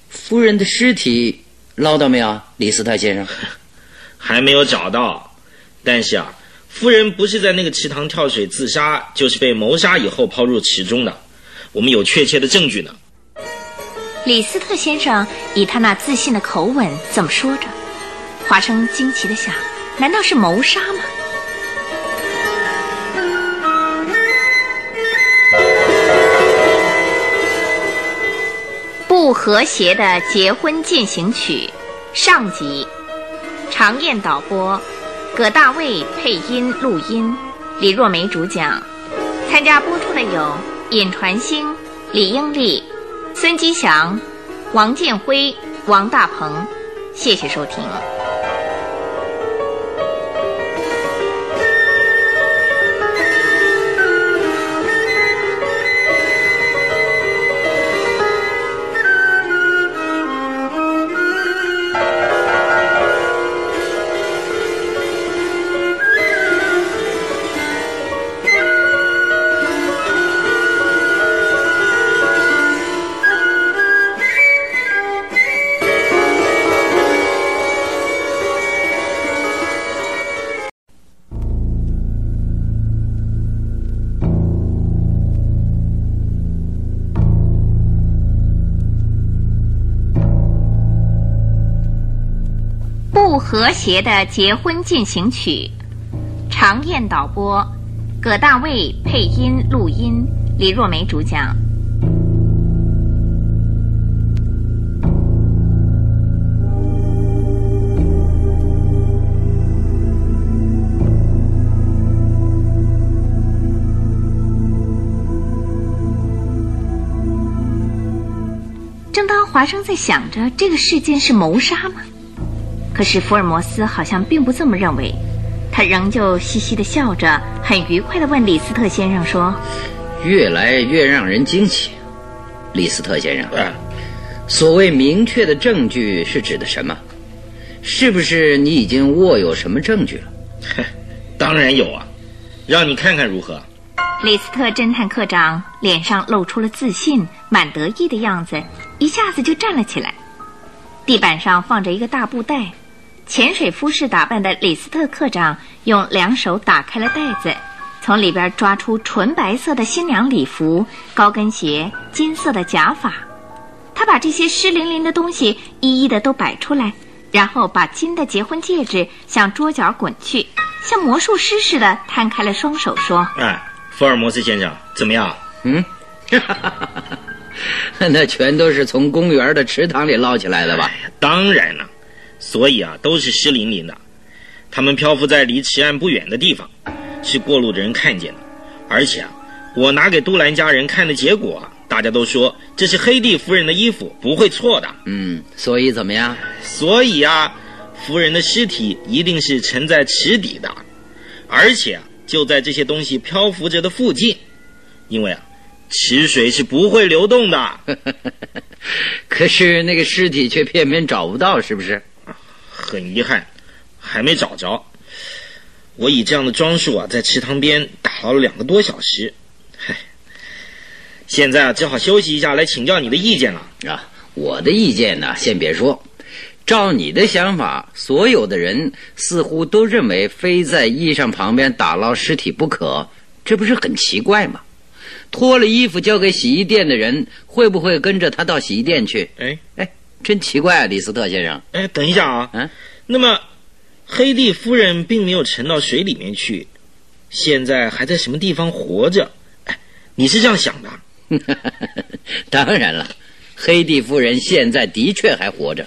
夫人的尸体捞到没有，李斯特先生？<laughs> 还没有找到。但是啊，夫人不是在那个池塘跳水自杀，就是被谋杀以后抛入池中的。我们有确切的证据呢。李斯特先生以他那自信的口吻这么说着。华生惊奇的想：难道是谋杀吗？不和谐的结婚进行曲上集，常燕导播，葛大卫配音录音，李若梅主讲。参加播出的有尹传星、李英丽、孙吉祥、王建辉、王大鹏。谢谢收听。不和谐的结婚进行曲。常燕导播，葛大卫配音录音，李若梅主讲。正当华生在想着这个事件是谋杀吗？可是福尔摩斯好像并不这么认为，他仍旧嘻嘻的笑着，很愉快的问李斯特先生说：“越来越让人惊奇，李斯特先生，所谓明确的证据是指的什么？是不是你已经握有什么证据了？”“ <laughs> 当然有啊，让你看看如何。”李斯特侦探课长脸上露出了自信、满得意的样子，一下子就站了起来。地板上放着一个大布袋，潜水夫式打扮的李斯特课长用两手打开了袋子，从里边抓出纯白色的新娘礼服、高跟鞋、金色的假发。他把这些湿淋淋的东西一一的都摆出来，然后把金的结婚戒指向桌角滚去，像魔术师似的摊开了双手说：“哎。”福尔摩斯先生，怎么样？嗯，<laughs> 那全都是从公园的池塘里捞起来的吧？当然了，所以啊，都是湿淋淋的。他们漂浮在离池岸不远的地方，是过路的人看见的。而且啊，我拿给杜兰家人看的结果，大家都说这是黑蒂夫人的衣服，不会错的。嗯，所以怎么样？所以啊，夫人的尸体一定是沉在池底的，而且。就在这些东西漂浮着的附近，因为啊，池水是不会流动的。<laughs> 可是那个尸体却偏偏找不到，是不是？很遗憾，还没找着。我以这样的装束啊，在池塘边打捞了两个多小时。嗨，现在啊，只好休息一下，来请教你的意见了。啊，我的意见呢，先别说。照你的想法，所有的人似乎都认为非在衣裳旁边打捞尸体不可，这不是很奇怪吗？脱了衣服交给洗衣店的人，会不会跟着他到洗衣店去？哎哎，真奇怪啊，李斯特先生。哎，等一下啊，嗯，那么黑蒂夫人并没有沉到水里面去，现在还在什么地方活着？哎，你是这样想的？<laughs> 当然了，黑蒂夫人现在的确还活着。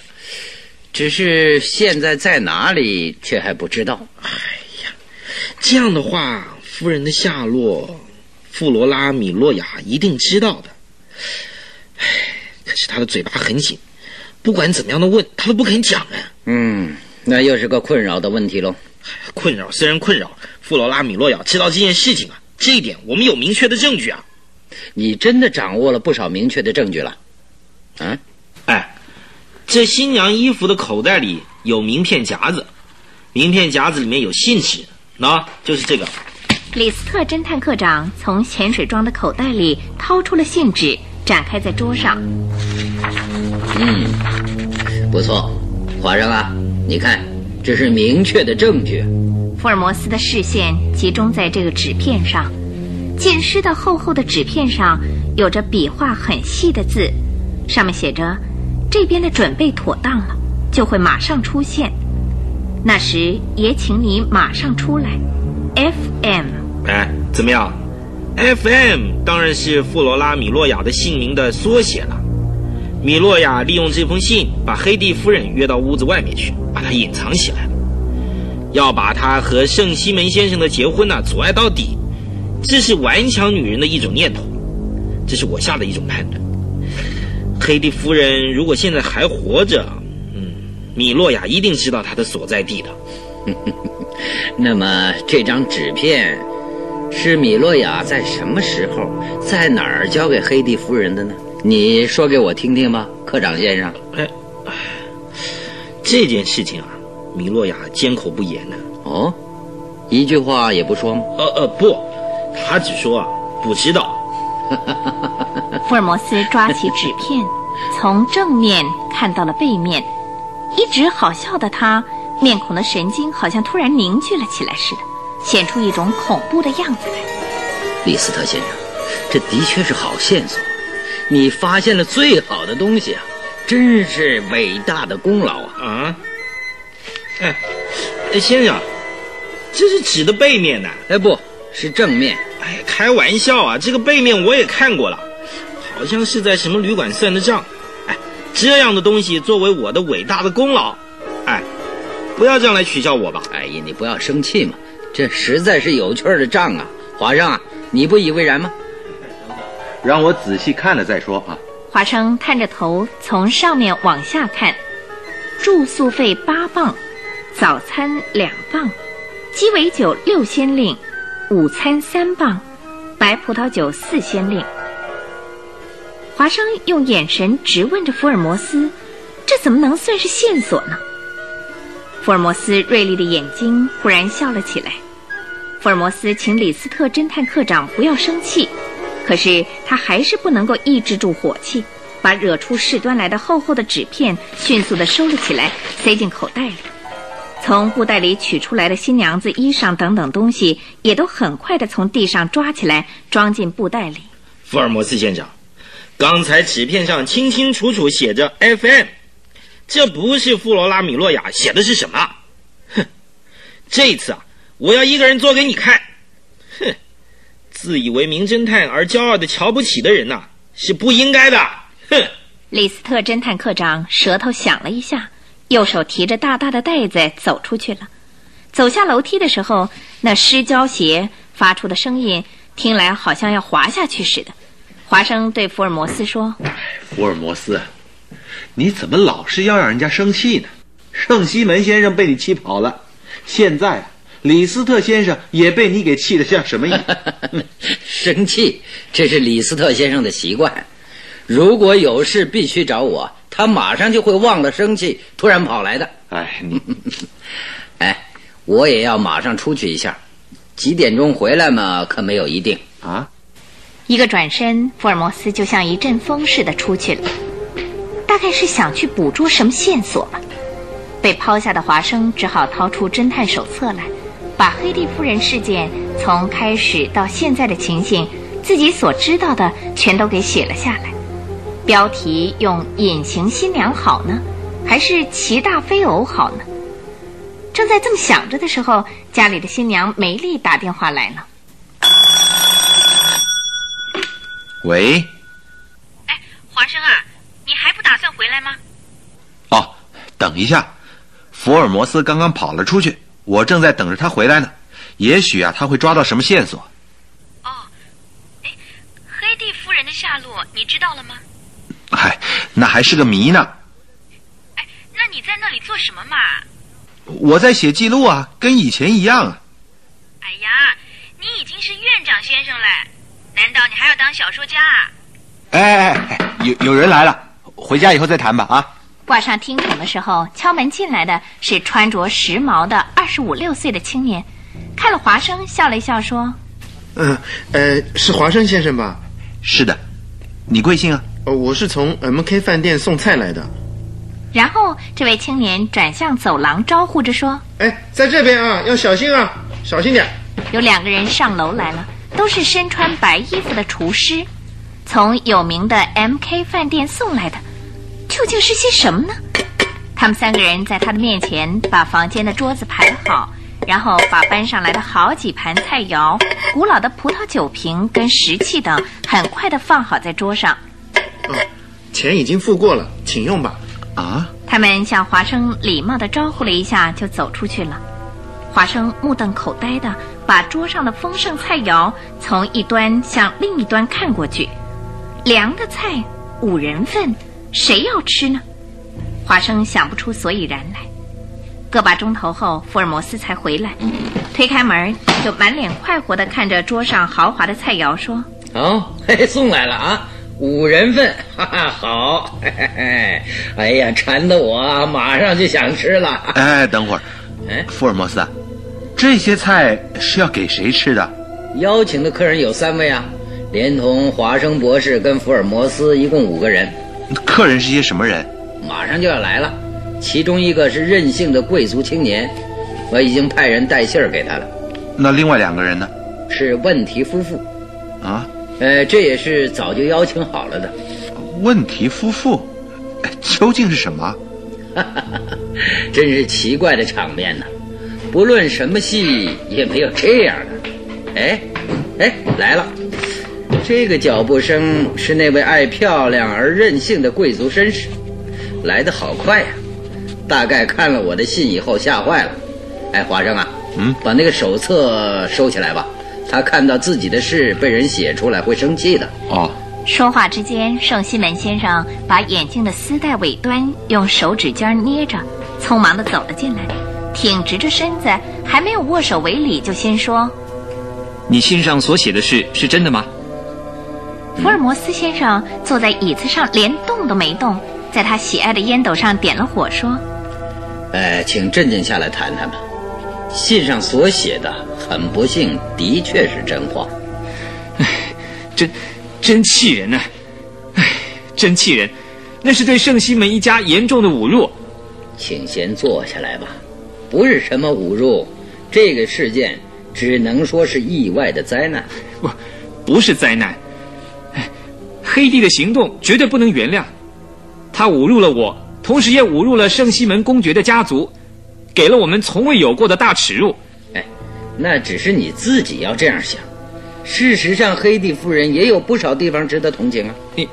只是现在在哪里却还不知道。哎呀，这样的话，夫人的下落，富罗拉米洛亚一定知道的。哎，可是他的嘴巴很紧，不管怎么样的问，他都不肯讲啊。嗯，那又是个困扰的问题喽。困扰虽然困扰，富罗拉米洛要知道这件事情啊，这一点我们有明确的证据啊。你真的掌握了不少明确的证据了？啊？哎。这新娘衣服的口袋里有名片夹子，名片夹子里面有信纸，喏，就是这个。李斯特侦探课长从潜水装的口袋里掏出了信纸，展开在桌上。嗯，不错，华生啊，你看，这是明确的证据。福尔摩斯的视线集中在这个纸片上，浸湿的厚厚的纸片上有着笔画很细的字，上面写着。这边的准备妥当了，就会马上出现。那时也请你马上出来。F.M. 哎，怎么样？F.M. 当然是富罗拉米洛亚的姓名的缩写了。米洛亚利用这封信把黑蒂夫人约到屋子外面去，把她隐藏起来了，要把她和圣西门先生的结婚呢阻碍到底。这是顽强女人的一种念头，这是我下的一种判断。黑蒂夫人如果现在还活着，嗯，米洛亚一定知道她的所在地的。<laughs> 那么这张纸片是米洛亚在什么时候在哪儿交给黑蒂夫人的呢？你说给我听听吧，科长先生。哎，这件事情啊，米洛亚缄口不言呢。哦，一句话也不说吗？呃呃，不，他只说啊，不知道。福尔摩斯抓起纸片，从正面看到了背面。一直好笑的他，面孔的神经好像突然凝聚了起来似的，显出一种恐怖的样子来。李斯特先生，这的确是好线索。你发现了最好的东西啊，真是伟大的功劳啊！啊，哎，哎，先生，这是纸的背面呢？哎，不是正面。哎，开玩笑啊！这个背面我也看过了，好像是在什么旅馆算的账。哎，这样的东西作为我的伟大的功劳，哎，不要这样来取笑我吧。哎呀，你不要生气嘛，这实在是有趣的账啊，华生啊，你不以为然吗？让我仔细看了再说啊。华生探着头从上面往下看，住宿费八磅，早餐两磅，鸡尾酒六先令。午餐三磅，白葡萄酒四先令。华生用眼神直问着福尔摩斯：“这怎么能算是线索呢？”福尔摩斯锐利的眼睛忽然笑了起来。福尔摩斯请李斯特侦探课长不要生气，可是他还是不能够抑制住火气，把惹出事端来的厚厚的纸片迅速地收了起来，塞进口袋里。从布袋里取出来的新娘子衣裳等等东西，也都很快的从地上抓起来，装进布袋里。福尔摩斯先生，刚才纸片上清清楚楚写着 “FM”，这不是富罗拉米洛亚写的是什么？哼！这次啊，我要一个人做给你看。哼！自以为名侦探而骄傲的瞧不起的人呐，是不应该的。哼！李斯特侦探课长舌头响了一下。右手提着大大的袋子走出去了，走下楼梯的时候，那湿胶鞋发出的声音听来好像要滑下去似的。华生对福尔摩斯说：“福尔摩斯，你怎么老是要让人家生气呢？圣西门先生被你气跑了，现在李斯特先生也被你给气得像什么样？<laughs> 生气，这是李斯特先生的习惯。如果有事必须找我。”他马上就会忘了生气，突然跑来的。哎，你，<laughs> 哎，我也要马上出去一下，几点钟回来嘛？可没有一定啊。一个转身，福尔摩斯就像一阵风似的出去了，大概是想去捕捉什么线索吧。被抛下的华生只好掏出侦探手册来，把黑蒂夫人事件从开始到现在的情形，自己所知道的全都给写了下来。标题用“隐形新娘”好呢，还是“骑大飞偶”好呢？正在这么想着的时候，家里的新娘梅丽打电话来了。喂。哎，华生啊，你还不打算回来吗？哦，等一下，福尔摩斯刚刚跑了出去，我正在等着他回来呢。也许啊，他会抓到什么线索。哦，哎，黑蒂夫人的下落你知道了吗？嗨，那还是个谜呢。哎，那你在那里做什么嘛？我在写记录啊，跟以前一样啊。哎呀，你已经是院长先生了，难道你还要当小说家啊？哎哎哎，有有人来了，回家以后再谈吧啊。挂上听筒的时候，敲门进来的是穿着时髦的二十五六岁的青年，看了华生，笑了一笑说：“嗯，呃，是华生先生吧？是的，你贵姓啊？”哦，我是从 M K 饭店送菜来的。然后这位青年转向走廊，招呼着说：“哎，在这边啊，要小心啊，小心点。”有两个人上楼来了，都是身穿白衣服的厨师，从有名的 M K 饭店送来的。究竟是些什么呢？他们三个人在他的面前把房间的桌子排好，然后把搬上来的好几盘菜肴、古老的葡萄酒瓶跟石器等，很快的放好在桌上。哦，钱已经付过了，请用吧。啊！他们向华生礼貌的招呼了一下，就走出去了。华生目瞪口呆的把桌上的丰盛菜肴从一端向另一端看过去，凉的菜五人份，谁要吃呢？华生想不出所以然来。个把钟头后，福尔摩斯才回来，推开门就满脸快活的看着桌上豪华的菜肴，说：“哦，嘿，送来了啊。”五人份，哈哈，好，嘿嘿嘿，哎呀，馋得我马上就想吃了。哎，等会儿，哎，福尔摩斯，这些菜是要给谁吃的？邀请的客人有三位啊，连同华生博士跟福尔摩斯，一共五个人。客人是些什么人？马上就要来了，其中一个是任性的贵族青年，我已经派人带信儿给他了。那另外两个人呢？是问题夫妇。啊？呃，这也是早就邀请好了的。问题夫妇，究竟是什么？<laughs> 真是奇怪的场面呢。不论什么戏，也没有这样的。哎，哎，来了！这个脚步声是那位爱漂亮而任性的贵族绅士，来得好快呀！大概看了我的信以后吓坏了。哎，华生啊，嗯，把那个手册收起来吧。他看到自己的事被人写出来会生气的。哦。说话之间，圣西门先生把眼镜的丝带尾端用手指尖捏着，匆忙地走了进来，挺直着身子，还没有握手为礼，就先说：“你信上所写的事是真的吗？”福尔摩斯先生坐在椅子上，连动都没动，在他喜爱的烟斗上点了火，说：“呃，请镇静下来谈谈吧。信上所写的，很不幸，的确是真话。唉，真。”真气人呐！唉，真气人，那是对圣西门一家严重的侮辱。请先坐下来吧，不是什么侮辱，这个事件只能说是意外的灾难。不，不是灾难。黑帝的行动绝对不能原谅，他侮辱了我，同时也侮辱了圣西门公爵的家族，给了我们从未有过的大耻辱。哎，那只是你自己要这样想。事实上，黑帝夫人也有不少地方值得同情啊。你，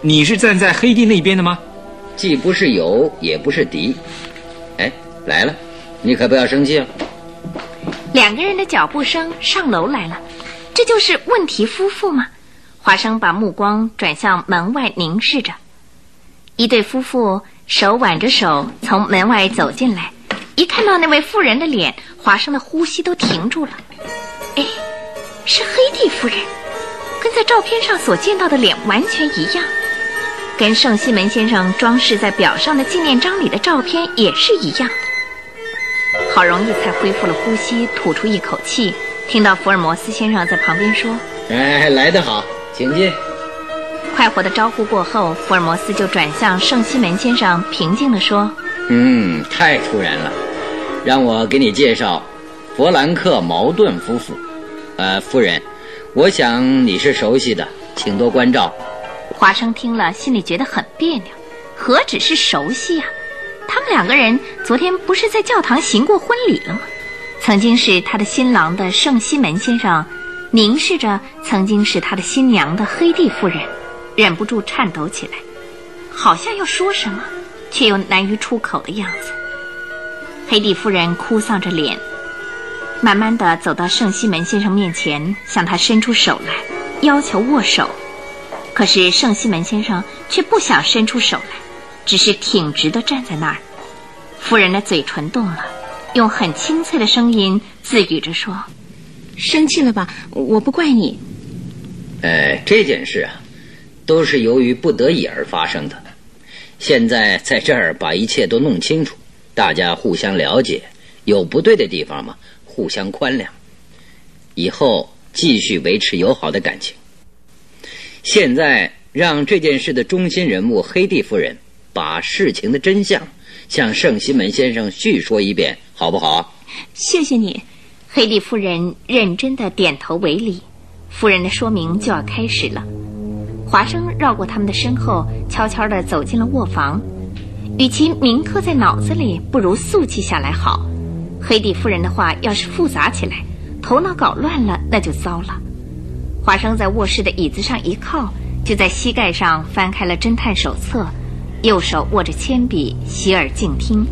你是站在黑帝那边的吗？既不是友，也不是敌。哎，来了，你可不要生气啊。两个人的脚步声上楼来了，这就是问题夫妇吗？华生把目光转向门外，凝视着。一对夫妇手挽着手从门外走进来，一看到那位妇人的脸，华生的呼吸都停住了。哎。是黑帝夫人，跟在照片上所见到的脸完全一样，跟圣西门先生装饰在表上的纪念章里的照片也是一样。好容易才恢复了呼吸，吐出一口气，听到福尔摩斯先生在旁边说：“哎，来得好，请进。”快活的招呼过后，福尔摩斯就转向圣西门先生，平静地说：“嗯，太突然了，让我给你介绍，弗兰克·茅盾夫妇。”呃，夫人，我想你是熟悉的，请多关照。华生听了，心里觉得很别扭，何止是熟悉啊？他们两个人昨天不是在教堂行过婚礼了吗？曾经是他的新郎的圣西门先生，凝视着曾经是他的新娘的黑蒂夫人，忍不住颤抖起来，好像要说什么，却又难于出口的样子。黑蒂夫人哭丧着脸。慢慢的走到圣西门先生面前，向他伸出手来，要求握手。可是圣西门先生却不想伸出手来，只是挺直的站在那儿。夫人的嘴唇动了，用很清脆的声音自语着说：“生气了吧？我不怪你。”哎，这件事啊，都是由于不得已而发生的。现在在这儿把一切都弄清楚，大家互相了解，有不对的地方嘛？互相宽谅，以后继续维持友好的感情。现在让这件事的中心人物黑蒂夫人把事情的真相向圣西门先生叙说一遍，好不好？谢谢你，黑蒂夫人认真的点头为礼。夫人的说明就要开始了。华生绕过他们的身后，悄悄地走进了卧房。与其铭刻在脑子里，不如速记下来好。黑蒂夫人的话要是复杂起来，头脑搞乱了，那就糟了。华生在卧室的椅子上一靠，就在膝盖上翻开了侦探手册，右手握着铅笔，洗耳静听。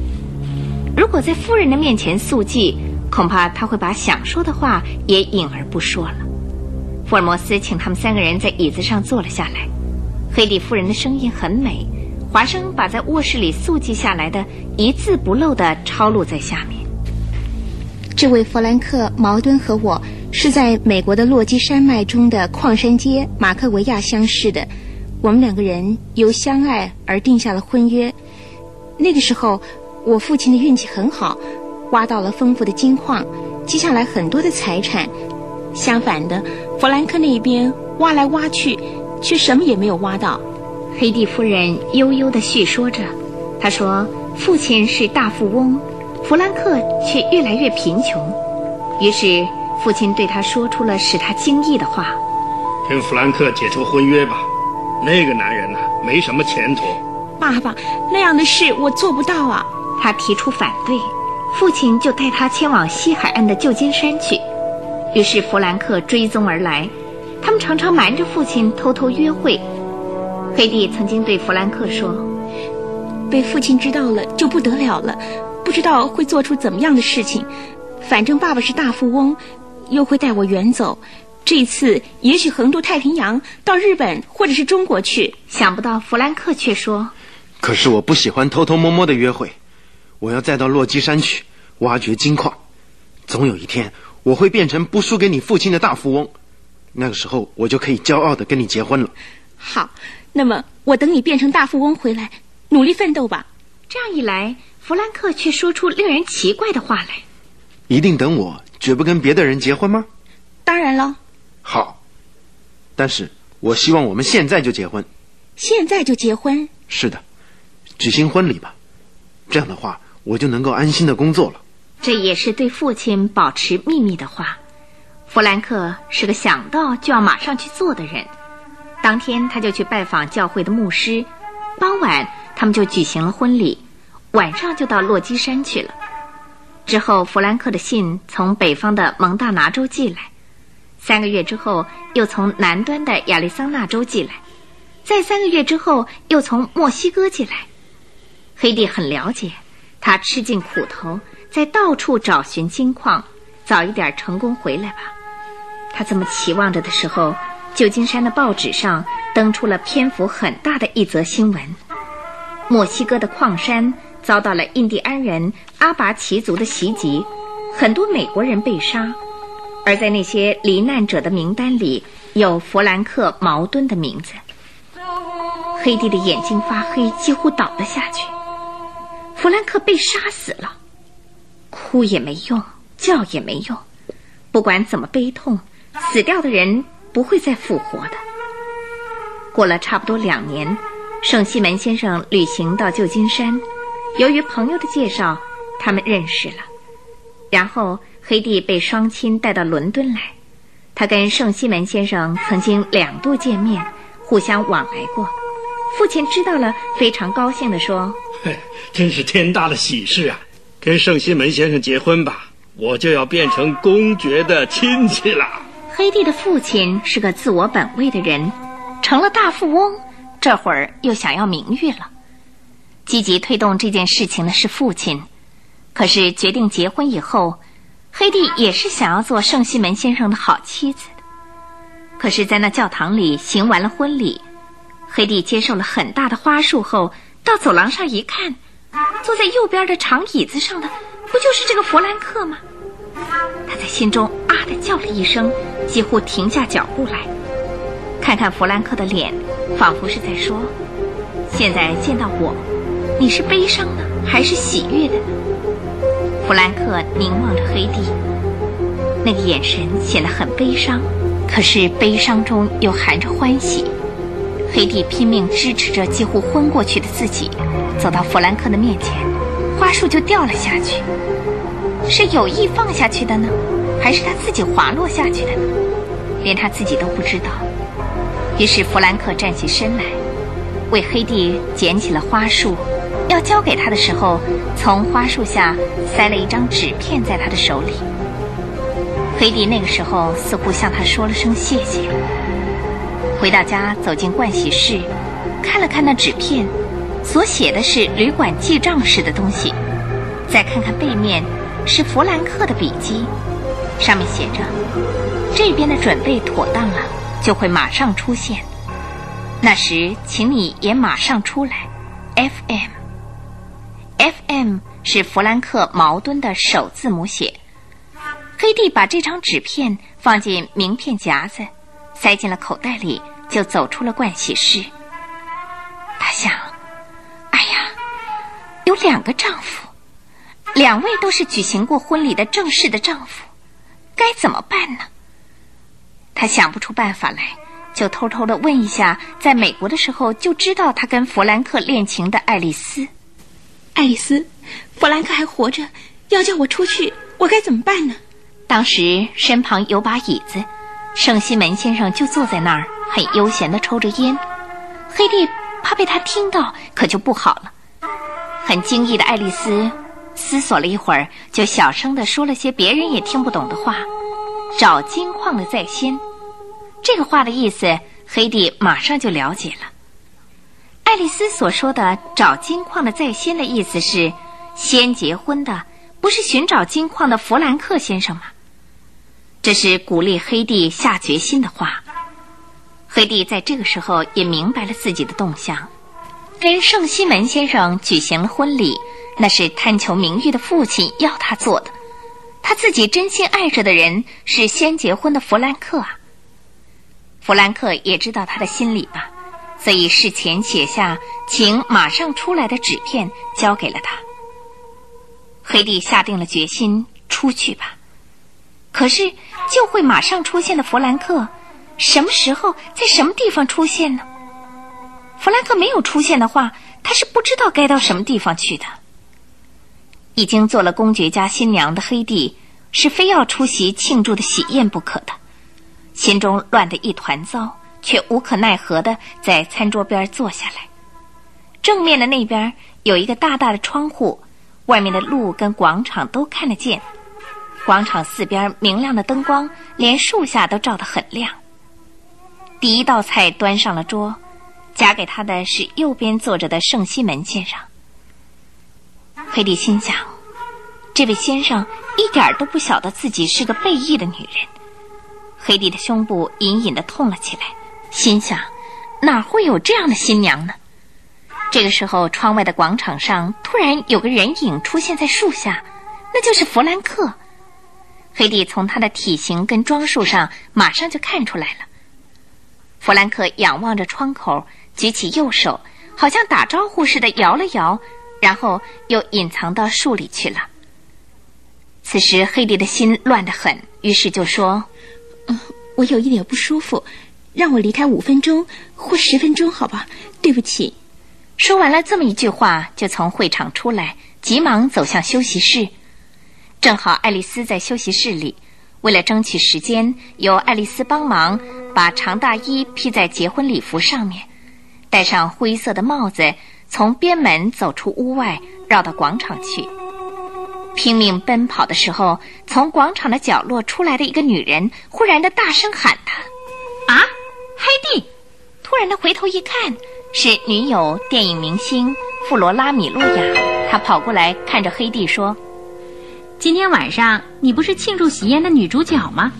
如果在夫人的面前速记，恐怕他会把想说的话也隐而不说了。福尔摩斯请他们三个人在椅子上坐了下来。黑蒂夫人的声音很美，华生把在卧室里速记下来的一字不漏地抄录在下面。这位弗兰克·茅敦和我是在美国的落基山脉中的矿山街马克维亚相识的。我们两个人由相爱而定下了婚约。那个时候，我父亲的运气很好，挖到了丰富的金矿，接下来很多的财产。相反的，弗兰克那边挖来挖去，却什么也没有挖到。黑蒂夫人悠悠地叙说着，她说：“父亲是大富翁。”弗兰克却越来越贫穷，于是父亲对他说出了使他惊异的话：“跟弗兰克解除婚约吧，那个男人呐，没什么前途。”爸爸，那样的事我做不到啊！他提出反对，父亲就带他前往西海岸的旧金山去。于是弗兰克追踪而来，他们常常瞒着父亲偷偷约会。黑蒂曾经对弗兰克说：“被父亲知道了就不得了了，不知道会做出怎么样的事情。反正爸爸是大富翁，又会带我远走。这次也许横渡太平洋到日本或者是中国去。”想不到弗兰克却说：“可是我不喜欢偷偷摸摸的约会，我要再到洛基山去挖掘金矿。总有一天我会变成不输给你父亲的大富翁，那个时候我就可以骄傲的跟你结婚了。”好。那么，我等你变成大富翁回来，努力奋斗吧。这样一来，弗兰克却说出令人奇怪的话来：“一定等我，绝不跟别的人结婚吗？”“当然了。”“好，但是我希望我们现在就结婚。”“现在就结婚？”“是的，举行婚礼吧。这样的话，我就能够安心的工作了。”这也是对父亲保持秘密的话。弗兰克是个想到就要马上去做的人。当天，他就去拜访教会的牧师。傍晚，他们就举行了婚礼。晚上就到落基山去了。之后，弗兰克的信从北方的蒙大拿州寄来。三个月之后，又从南端的亚利桑那州寄来。在三个月之后，又从墨西哥寄来。黑蒂很了解，他吃尽苦头，在到处找寻金矿，早一点成功回来吧。他这么期望着的时候。旧金山的报纸上登出了篇幅很大的一则新闻：墨西哥的矿山遭到了印第安人阿拔奇族的袭击，很多美国人被杀，而在那些罹难者的名单里有弗兰克·茅敦的名字。黑蒂的眼睛发黑，几乎倒了下去。弗兰克被杀死了，哭也没用，叫也没用，不管怎么悲痛，死掉的人。不会再复活的。过了差不多两年，圣西门先生旅行到旧金山，由于朋友的介绍，他们认识了。然后黑蒂被双亲带到伦敦来，他跟圣西门先生曾经两度见面，互相往来过。父亲知道了，非常高兴地说：“嘿，<laughs> 真是天大的喜事啊！跟圣西门先生结婚吧，我就要变成公爵的亲戚了。”黑弟的父亲是个自我本位的人，成了大富翁，这会儿又想要名誉了。积极推动这件事情的是父亲，可是决定结婚以后，黑弟也是想要做圣西门先生的好妻子。可是，在那教堂里行完了婚礼，黑蒂接受了很大的花束后，到走廊上一看，坐在右边的长椅子上的，不就是这个弗兰克吗？他在心中啊的叫了一声，几乎停下脚步来，看看弗兰克的脸，仿佛是在说：“现在见到我，你是悲伤呢，还是喜悦的呢？”弗兰克凝望着黑蒂，那个眼神显得很悲伤，可是悲伤中又含着欢喜。黑蒂拼命支持着几乎昏过去的自己，走到弗兰克的面前，花束就掉了下去。是有意放下去的呢，还是他自己滑落下去的呢？连他自己都不知道。于是弗兰克站起身来，为黑蒂捡起了花束，要交给他的时候，从花束下塞了一张纸片在他的手里。黑蒂那个时候似乎向他说了声谢谢。回到家，走进盥洗室，看了看那纸片，所写的是旅馆记账式的东西。再看看背面。是弗兰克的笔记，上面写着：“这边的准备妥当了，就会马上出现。那时，请你也马上出来。”F.M.，F.M. 是弗兰克·茅敦的首字母写。黑蒂把这张纸片放进名片夹子，塞进了口袋里，就走出了盥洗室。她想：“哎呀，有两个丈夫。”两位都是举行过婚礼的正式的丈夫，该怎么办呢？她想不出办法来，就偷偷的问一下，在美国的时候就知道她跟弗兰克恋情的爱丽丝。爱丽丝，弗兰克还活着，要叫我出去，我该怎么办呢？当时身旁有把椅子，圣西门先生就坐在那儿，很悠闲的抽着烟。黑蒂怕被他听到，可就不好了。很惊异的爱丽丝思索了一会儿，就小声地说了些别人也听不懂的话：“找金矿的在先。”这个话的意思，黑蒂马上就了解了。爱丽丝所说的“找金矿的在先”的意思是，先结婚的不是寻找金矿的弗兰克先生吗？这是鼓励黑帝下决心的话。黑帝在这个时候也明白了自己的动向，跟圣西门先生举行了婚礼，那是贪求名誉的父亲要他做的。他自己真心爱着的人是先结婚的弗兰克啊。弗兰克也知道他的心理吧，所以事前写下请马上出来的纸片交给了他。黑帝下定了决心出去吧，可是就会马上出现的弗兰克。什么时候在什么地方出现呢？弗兰克没有出现的话，他是不知道该到什么地方去的。已经做了公爵家新娘的黑帝是非要出席庆祝的喜宴不可的，心中乱得一团糟，却无可奈何的在餐桌边坐下来。正面的那边有一个大大的窗户，外面的路跟广场都看得见。广场四边明亮的灯光，连树下都照得很亮。第一道菜端上了桌，夹给他的是右边坐着的圣西门先生。黑蒂心想，这位先生一点都不晓得自己是个背义的女人。黑蒂的胸部隐隐的痛了起来，心想，哪会有这样的新娘呢？这个时候，窗外的广场上突然有个人影出现在树下，那就是弗兰克。黑蒂从他的体型跟装束上马上就看出来了。弗兰克仰望着窗口，举起右手，好像打招呼似的摇了摇，然后又隐藏到树里去了。此时，黑蒂的心乱得很，于是就说：“嗯，我有一点不舒服，让我离开五分钟或十分钟，好吧？对不起。”说完了这么一句话，就从会场出来，急忙走向休息室。正好爱丽丝在休息室里。为了争取时间，由爱丽丝帮忙把长大衣披在结婚礼服上面，戴上灰色的帽子，从边门走出屋外，绕到广场去。拼命奔跑的时候，从广场的角落出来的一个女人，忽然的大声喊他：“啊，黑蒂！”突然的回头一看，是女友电影明星弗罗拉米洛亚。她跑过来看着黑蒂说。今天晚上你不是庆祝喜宴的女主角吗？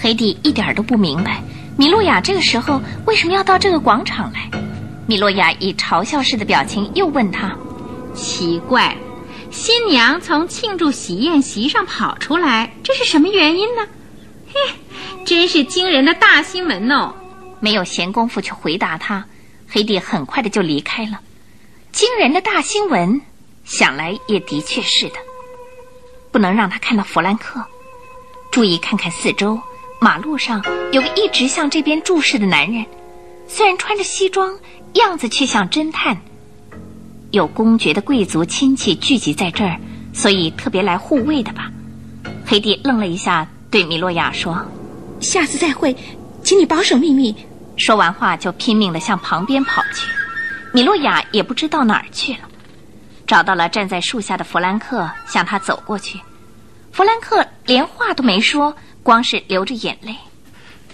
黑蒂一点都不明白，米洛亚这个时候为什么要到这个广场来。米洛亚以嘲笑式的表情又问他：“奇怪，新娘从庆祝喜宴席上跑出来，这是什么原因呢？”嘿，真是惊人的大新闻哦！没有闲工夫去回答他，黑蒂很快的就离开了。惊人的大新闻，想来也的确是的。不能让他看到弗兰克。注意看看四周，马路上有个一直向这边注视的男人，虽然穿着西装，样子却像侦探。有公爵的贵族亲戚聚集在这儿，所以特别来护卫的吧？黑帝愣了一下，对米洛亚说：“下次再会，请你保守秘密。”说完话就拼命的向旁边跑去。米洛亚也不知道哪儿去了。找到了站在树下的弗兰克，向他走过去。弗兰克连话都没说，光是流着眼泪。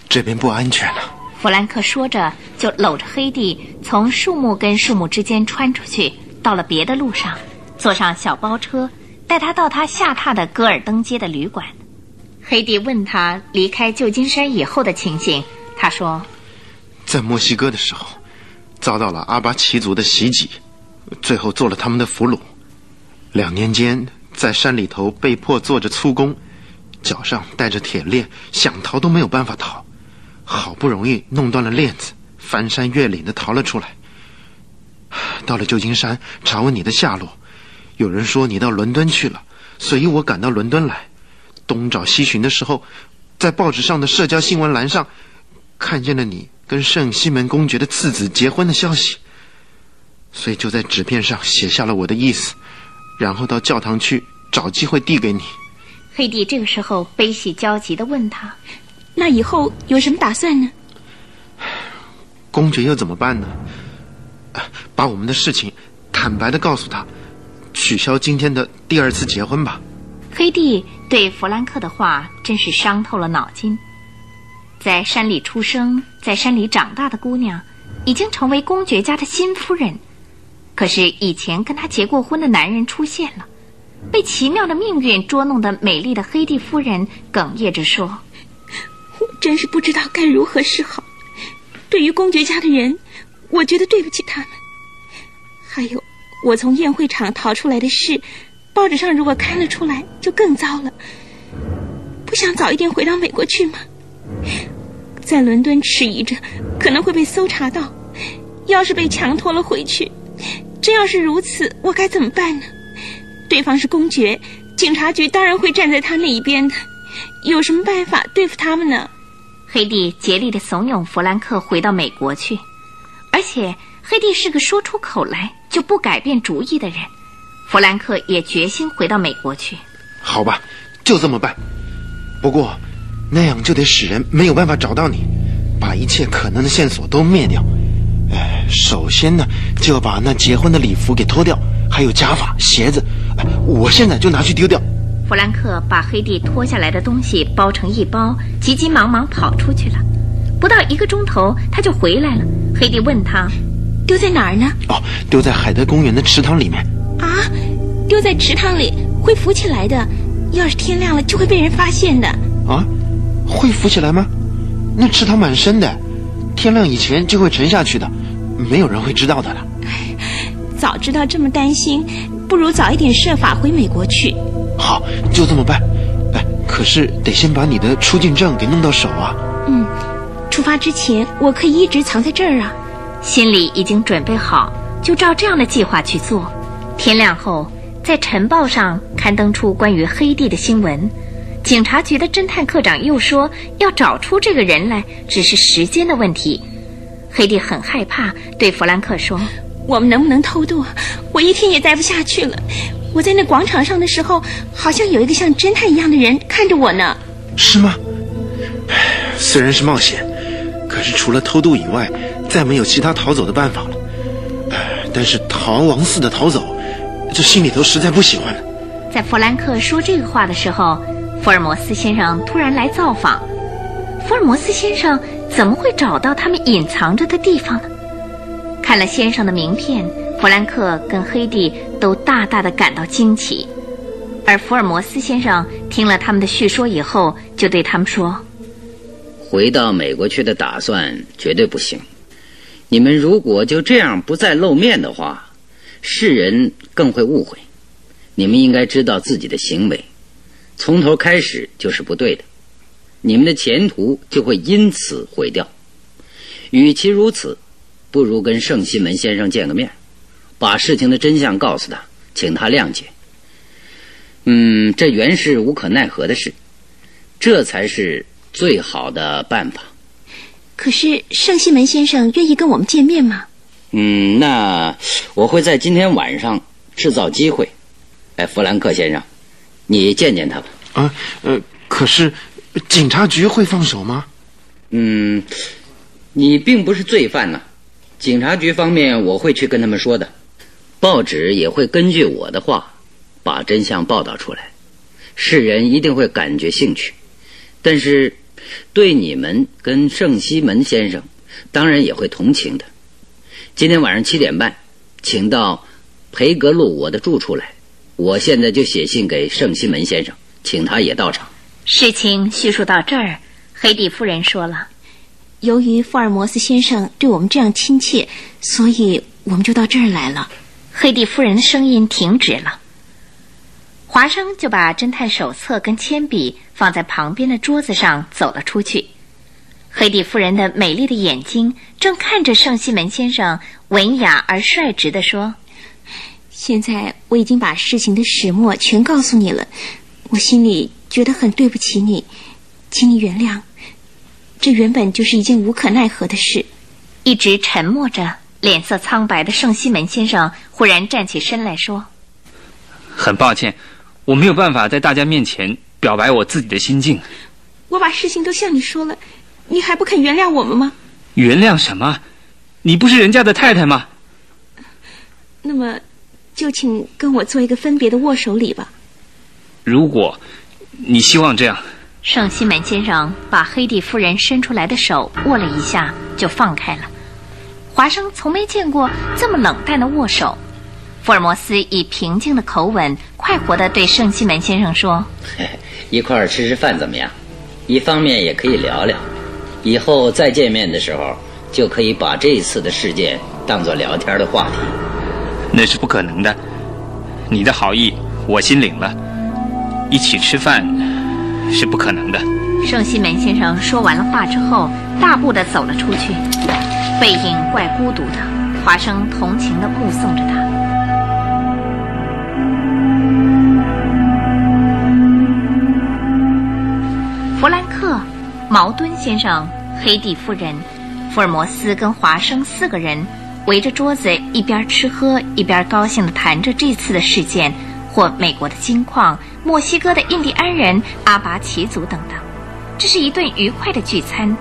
这边不安全了。弗兰克说着，就搂着黑蒂从树木跟树木之间穿出去，到了别的路上，坐上小包车，带他到他下榻的戈尔登街的旅馆。黑蒂问他离开旧金山以后的情形，他说：“在墨西哥的时候，遭到了阿巴奇族的袭击。”最后做了他们的俘虏，两年间在山里头被迫做着粗工，脚上带着铁链，想逃都没有办法逃，好不容易弄断了链子，翻山越岭的逃了出来。到了旧金山查问你的下落，有人说你到伦敦去了，所以我赶到伦敦来，东找西寻的时候，在报纸上的社交新闻栏上，看见了你跟圣西门公爵的次子结婚的消息。所以就在纸片上写下了我的意思，然后到教堂去找机会递给你。黑弟这个时候悲喜交集的问他：“那以后有什么打算呢？”公爵又怎么办呢？把我们的事情坦白的告诉他，取消今天的第二次结婚吧。黑弟对弗兰克的话真是伤透了脑筋。在山里出生、在山里长大的姑娘，已经成为公爵家的新夫人。可是以前跟她结过婚的男人出现了，被奇妙的命运捉弄的美丽的黑蒂夫人哽咽着说：“我真是不知道该如何是好。对于公爵家的人，我觉得对不起他们。还有，我从宴会场逃出来的事。”报纸上如果刊了出来，就更糟了。不想早一点回到美国去吗？在伦敦迟疑着，可能会被搜查到。要是被强拖了回去，真要是如此，我该怎么办呢？对方是公爵，警察局当然会站在他那一边的。有什么办法对付他们呢？黑蒂竭力的怂恿弗兰克回到美国去，而且黑蒂是个说出口来就不改变主意的人。弗兰克也决心回到美国去。好吧，就这么办。不过，那样就得使人没有办法找到你，把一切可能的线索都灭掉。哎，首先呢，就要把那结婚的礼服给脱掉，还有假发、鞋子。我现在就拿去丢掉。弗兰克把黑蒂脱下来的东西包成一包，急急忙忙跑出去了。不到一个钟头，他就回来了。黑蒂问他：“丢在哪儿呢？”“哦，丢在海德公园的池塘里面。”啊，丢在池塘里会浮起来的，要是天亮了就会被人发现的。啊，会浮起来吗？那池塘蛮深的，天亮以前就会沉下去的，没有人会知道的了。早知道这么担心，不如早一点设法回美国去。好，就这么办。哎，可是得先把你的出境证给弄到手啊。嗯，出发之前我可以一直藏在这儿啊。心里已经准备好，就照这样的计划去做。天亮后，在晨报上刊登出关于黑帝的新闻。警察局的侦探科长又说，要找出这个人来，只是时间的问题。黑帝很害怕，对弗兰克说：“我们能不能偷渡？我一天也待不下去了。我在那广场上的时候，好像有一个像侦探一样的人看着我呢。”是吗？虽然是冒险，可是除了偷渡以外，再没有其他逃走的办法了。但是逃亡似的逃走。这心里头实在不喜欢了。在弗兰克说这个话的时候，福尔摩斯先生突然来造访。福尔摩斯先生怎么会找到他们隐藏着的地方呢？看了先生的名片，弗兰克跟黑蒂都大大的感到惊奇。而福尔摩斯先生听了他们的叙说以后，就对他们说：“回到美国去的打算绝对不行。你们如果就这样不再露面的话。”世人更会误会，你们应该知道自己的行为，从头开始就是不对的，你们的前途就会因此毁掉。与其如此，不如跟圣西门先生见个面，把事情的真相告诉他，请他谅解。嗯，这原是无可奈何的事，这才是最好的办法。可是圣西门先生愿意跟我们见面吗？嗯，那我会在今天晚上制造机会。哎，弗兰克先生，你见见他吧。啊，呃，可是警察局会放手吗？嗯，你并不是罪犯呢。警察局方面我会去跟他们说的，报纸也会根据我的话把真相报道出来，世人一定会感觉兴趣。但是对你们跟圣西门先生，当然也会同情的。今天晚上七点半，请到培格路我的住处来。我现在就写信给圣西门先生，请他也到场。事情叙述到这儿，黑蒂夫人说了：“由于福尔摩斯先生对我们这样亲切，所以我们就到这儿来了。”黑蒂夫人的声音停止了。华生就把侦探手册跟铅笔放在旁边的桌子上，走了出去。黑蒂夫人的美丽的眼睛正看着圣西门先生，文雅而率直地说：“现在我已经把事情的始末全告诉你了，我心里觉得很对不起你，请你原谅。这原本就是一件无可奈何的事。”一直沉默着、脸色苍白的圣西门先生忽然站起身来说：“很抱歉，我没有办法在大家面前表白我自己的心境。我把事情都向你说了。”你还不肯原谅我们吗？原谅什么？你不是人家的太太吗？那么，就请跟我做一个分别的握手礼吧。如果你希望这样，圣西门先生把黑蒂夫人伸出来的手握了一下，就放开了。华生从没见过这么冷淡的握手。福尔摩斯以平静的口吻，快活地对圣西门先生说：“ <laughs> 一块儿吃吃饭怎么样？一方面也可以聊聊，以后再见面的时候，就可以把这一次的事件当做聊天的话题。”那是不可能的。你的好意我心领了，一起吃饭是不可能的。圣西门先生说完了话之后，大步的走了出去，背影怪孤独的。华生同情的目送着他。弗兰克、茅敦先生、黑蒂夫人、福尔摩斯跟华生四个人围着桌子，一边吃喝一边高兴地谈着这次的事件，或美国的金矿、墨西哥的印第安人、阿巴奇族等等。这是一顿愉快的聚餐。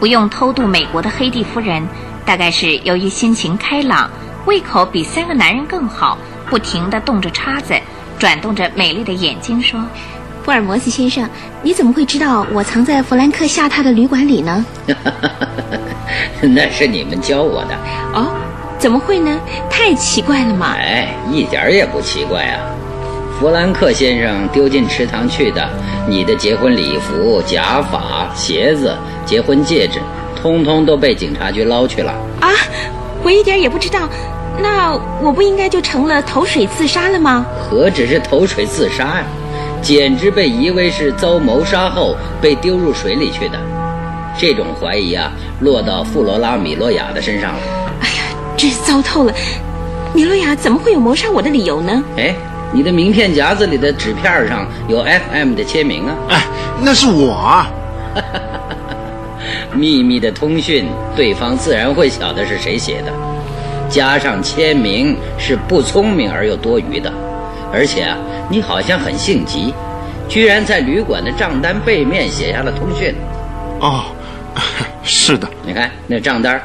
不用偷渡美国的黑蒂夫人，大概是由于心情开朗，胃口比三个男人更好，不停地动着叉子，转动着美丽的眼睛说。福尔摩斯先生，你怎么会知道我藏在弗兰克下榻的旅馆里呢？<laughs> <laughs> 那是你们教我的。哦，怎么会呢？太奇怪了嘛！哎，一点也不奇怪啊。弗兰克先生丢进池塘去的，你的结婚礼服、假发、鞋子、结婚戒指，通通都被警察局捞去了。啊，我一点也不知道。那我不应该就成了投水自杀了吗？何止是投水自杀呀！简直被疑为是遭谋杀后被丢入水里去的，这种怀疑啊，落到富罗拉米洛亚的身上了。哎呀，真糟透了！米洛亚怎么会有谋杀我的理由呢？哎，你的名片夹子里的纸片上有 F.M 的签名啊！哎，那是我啊！<laughs> 秘密的通讯，对方自然会晓得是谁写的，加上签名是不聪明而又多余的。而且啊，你好像很性急，居然在旅馆的账单背面写下了通讯。哦，是的。你看那账单，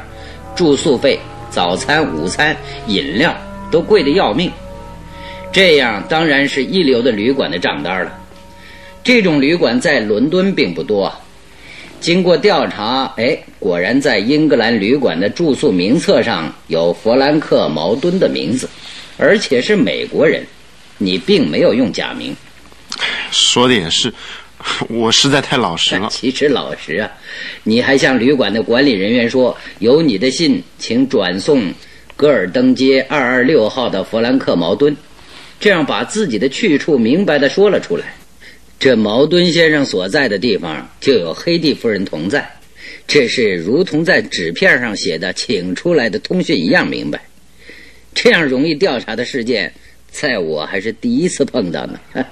住宿费、早餐、午餐、饮料都贵得要命。这样当然是一流的旅馆的账单了。这种旅馆在伦敦并不多。经过调查，哎，果然在英格兰旅馆的住宿名册上有弗兰克·茅敦的名字，而且是美国人。你并没有用假名，说的也是，<laughs> 我实在太老实了。<laughs> 其实老实啊，你还向旅馆的管理人员说，有你的信，请转送戈尔登街二二六号的弗兰克·茅敦，这样把自己的去处明白的说了出来。这茅敦先生所在的地方就有黑蒂夫人同在，这是如同在纸片上写的请出来的通讯一样明白。这样容易调查的事件。在我还是第一次碰到呢。<laughs>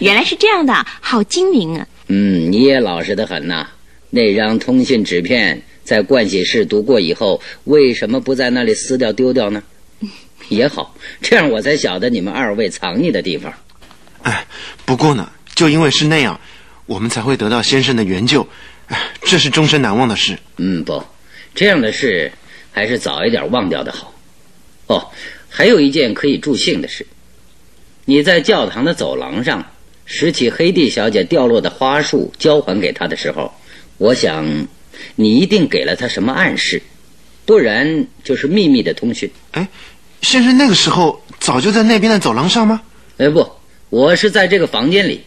原来是这样的，好精明啊！嗯，你也老实的很呐。那张通信纸片在盥洗室读过以后，为什么不在那里撕掉丢掉呢？<laughs> 也好，这样我才晓得你们二位藏匿的地方。哎，不过呢，就因为是那样，我们才会得到先生的援救。这是终身难忘的事。嗯，不，这样的事还是早一点忘掉的好。哦。还有一件可以助兴的事，你在教堂的走廊上拾起黑蒂小姐掉落的花束交还给她的时候，我想你一定给了她什么暗示，不然就是秘密的通讯。哎，先生那个时候早就在那边的走廊上吗？哎，不，我是在这个房间里，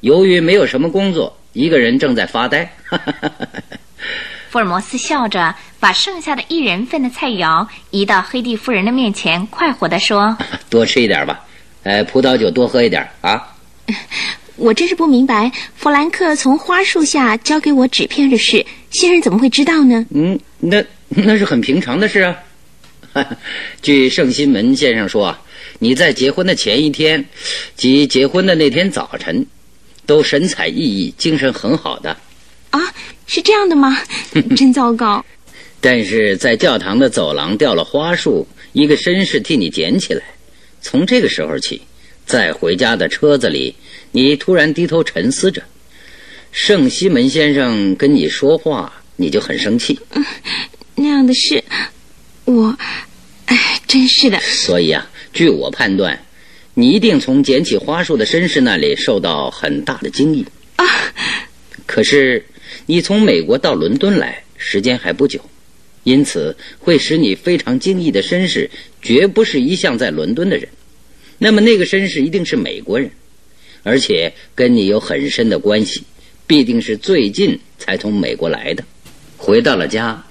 由于没有什么工作，一个人正在发呆。<laughs> 福尔摩斯笑着，把剩下的一人份的菜肴移到黑蒂夫人的面前，快活地说：“多吃一点吧，呃，葡萄酒多喝一点啊。<laughs> ”我真是不明白，弗兰克从花树下交给我纸片的事，先生怎么会知道呢？嗯，那那是很平常的事啊。<laughs> 据圣心门先生说，你在结婚的前一天，即结婚的那天早晨，都神采奕奕、精神很好的。啊，是这样的吗？真糟糕！但是在教堂的走廊掉了花束，一个绅士替你捡起来。从这个时候起，在回家的车子里，你突然低头沉思着。圣西门先生跟你说话，你就很生气。那样的事，我，哎，真是的。所以啊，据我判断，你一定从捡起花束的绅士那里受到很大的惊异。啊！可是你从美国到伦敦来，时间还不久，因此会使你非常惊异的绅士，绝不是一向在伦敦的人。那么那个绅士一定是美国人，而且跟你有很深的关系，必定是最近才从美国来的。回到了家，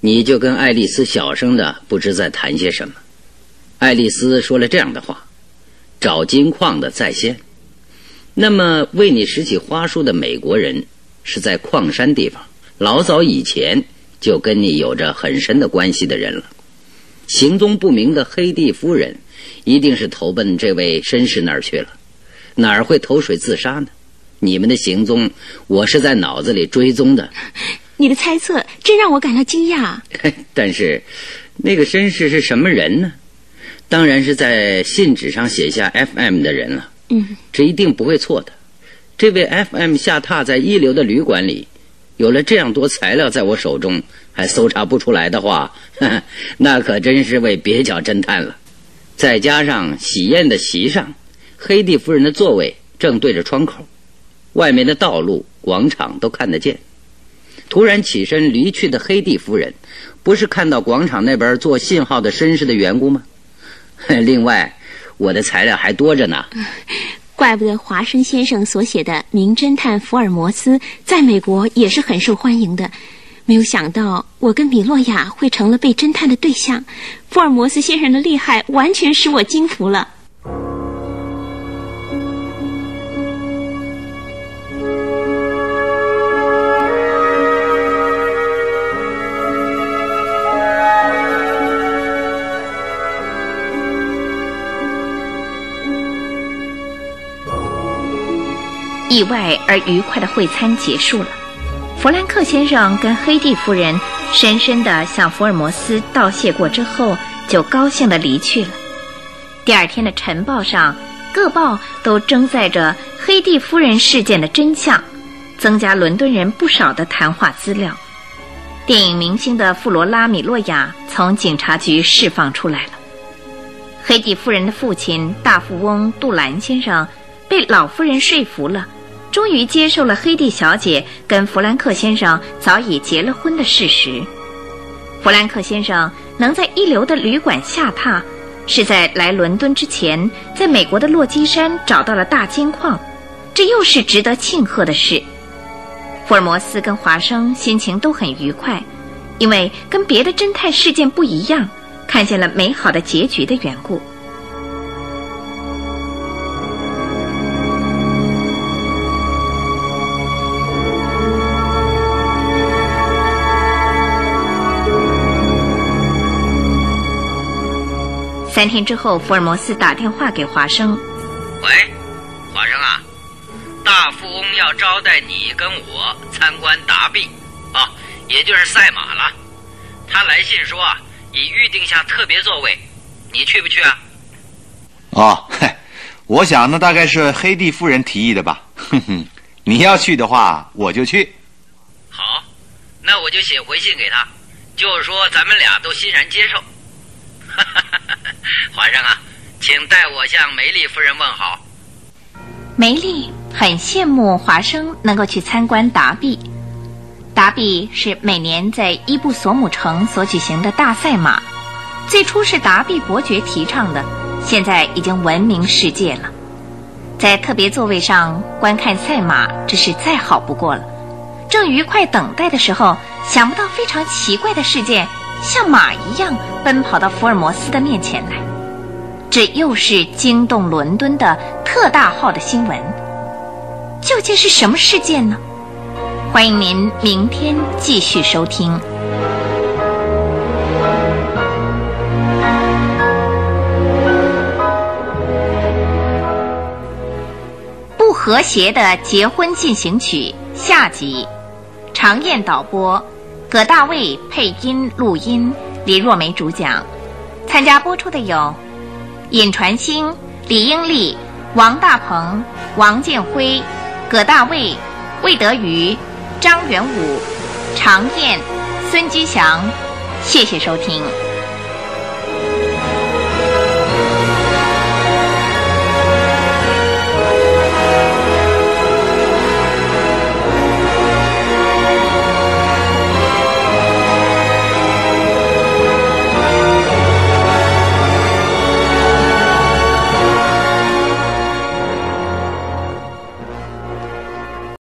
你就跟爱丽丝小声的不知在谈些什么。爱丽丝说了这样的话：“找金矿的在先。”那么为你拾起花束的美国人是在矿山地方，老早以前就跟你有着很深的关系的人了。行踪不明的黑地夫人。一定是投奔这位绅士那儿去了，哪儿会投水自杀呢？你们的行踪，我是在脑子里追踪的。你的猜测真让我感到惊讶。但是，那个绅士是什么人呢？当然是在信纸上写下 “F.M.” 的人了。嗯，这一定不会错的。这位 F.M. 下榻在一流的旅馆里，有了这样多材料在我手中，还搜查不出来的话，<laughs> 那可真是位蹩脚侦探了。再加上喜宴的席上，黑蒂夫人的座位正对着窗口，外面的道路、广场都看得见。突然起身离去的黑蒂夫人，不是看到广场那边做信号的绅士的缘故吗？<laughs> 另外，我的材料还多着呢。怪不得华生先生所写的《名侦探福尔摩斯》在美国也是很受欢迎的。没有想到，我跟米洛亚会成了被侦探的对象。福尔摩斯先生的厉害，完全使我惊服了。意外而愉快的会餐结束了。弗兰克先生跟黑蒂夫人深深地向福尔摩斯道谢过之后，就高兴地离去了。第二天的晨报上，各报都争载着黑蒂夫人事件的真相，增加伦敦人不少的谈话资料。电影明星的弗罗拉·米洛亚从警察局释放出来了。黑蒂夫人的父亲大富翁杜兰先生被老夫人说服了。终于接受了黑蒂小姐跟弗兰克先生早已结了婚的事实。弗兰克先生能在一流的旅馆下榻，是在来伦敦之前，在美国的落基山找到了大金矿，这又是值得庆贺的事。福尔摩斯跟华生心情都很愉快，因为跟别的侦探事件不一样，看见了美好的结局的缘故。三天之后，福尔摩斯打电话给华生：“喂，华生啊，大富翁要招待你跟我参观达比，啊，也就是赛马了。他来信说啊，已预定下特别座位，你去不去啊？”“哦，<laughs> 嘿，我想那大概是黑蒂夫人提议的吧。哼哼，你要去的话，我就去。”“好，那我就写回信给他，就是说咱们俩都欣然接受。”哈哈哈哈华生啊，请代我向梅丽夫人问好。梅丽很羡慕华生能够去参观达比。达比是每年在伊布索姆城所举行的大赛马，最初是达比伯爵提倡的，现在已经闻名世界了。在特别座位上观看赛马，这是再好不过了。正愉快等待的时候，想不到非常奇怪的事件。像马一样奔跑到福尔摩斯的面前来，这又是惊动伦敦的特大号的新闻。究竟是什么事件呢？欢迎您明天继续收听。不和谐的结婚进行曲下集，常艳导播。葛大卫配音录音，李若梅主讲。参加播出的有：尹传星、李英丽、王大鹏、王建辉、葛大卫、魏德瑜、张元武、常燕、孙基祥。谢谢收听。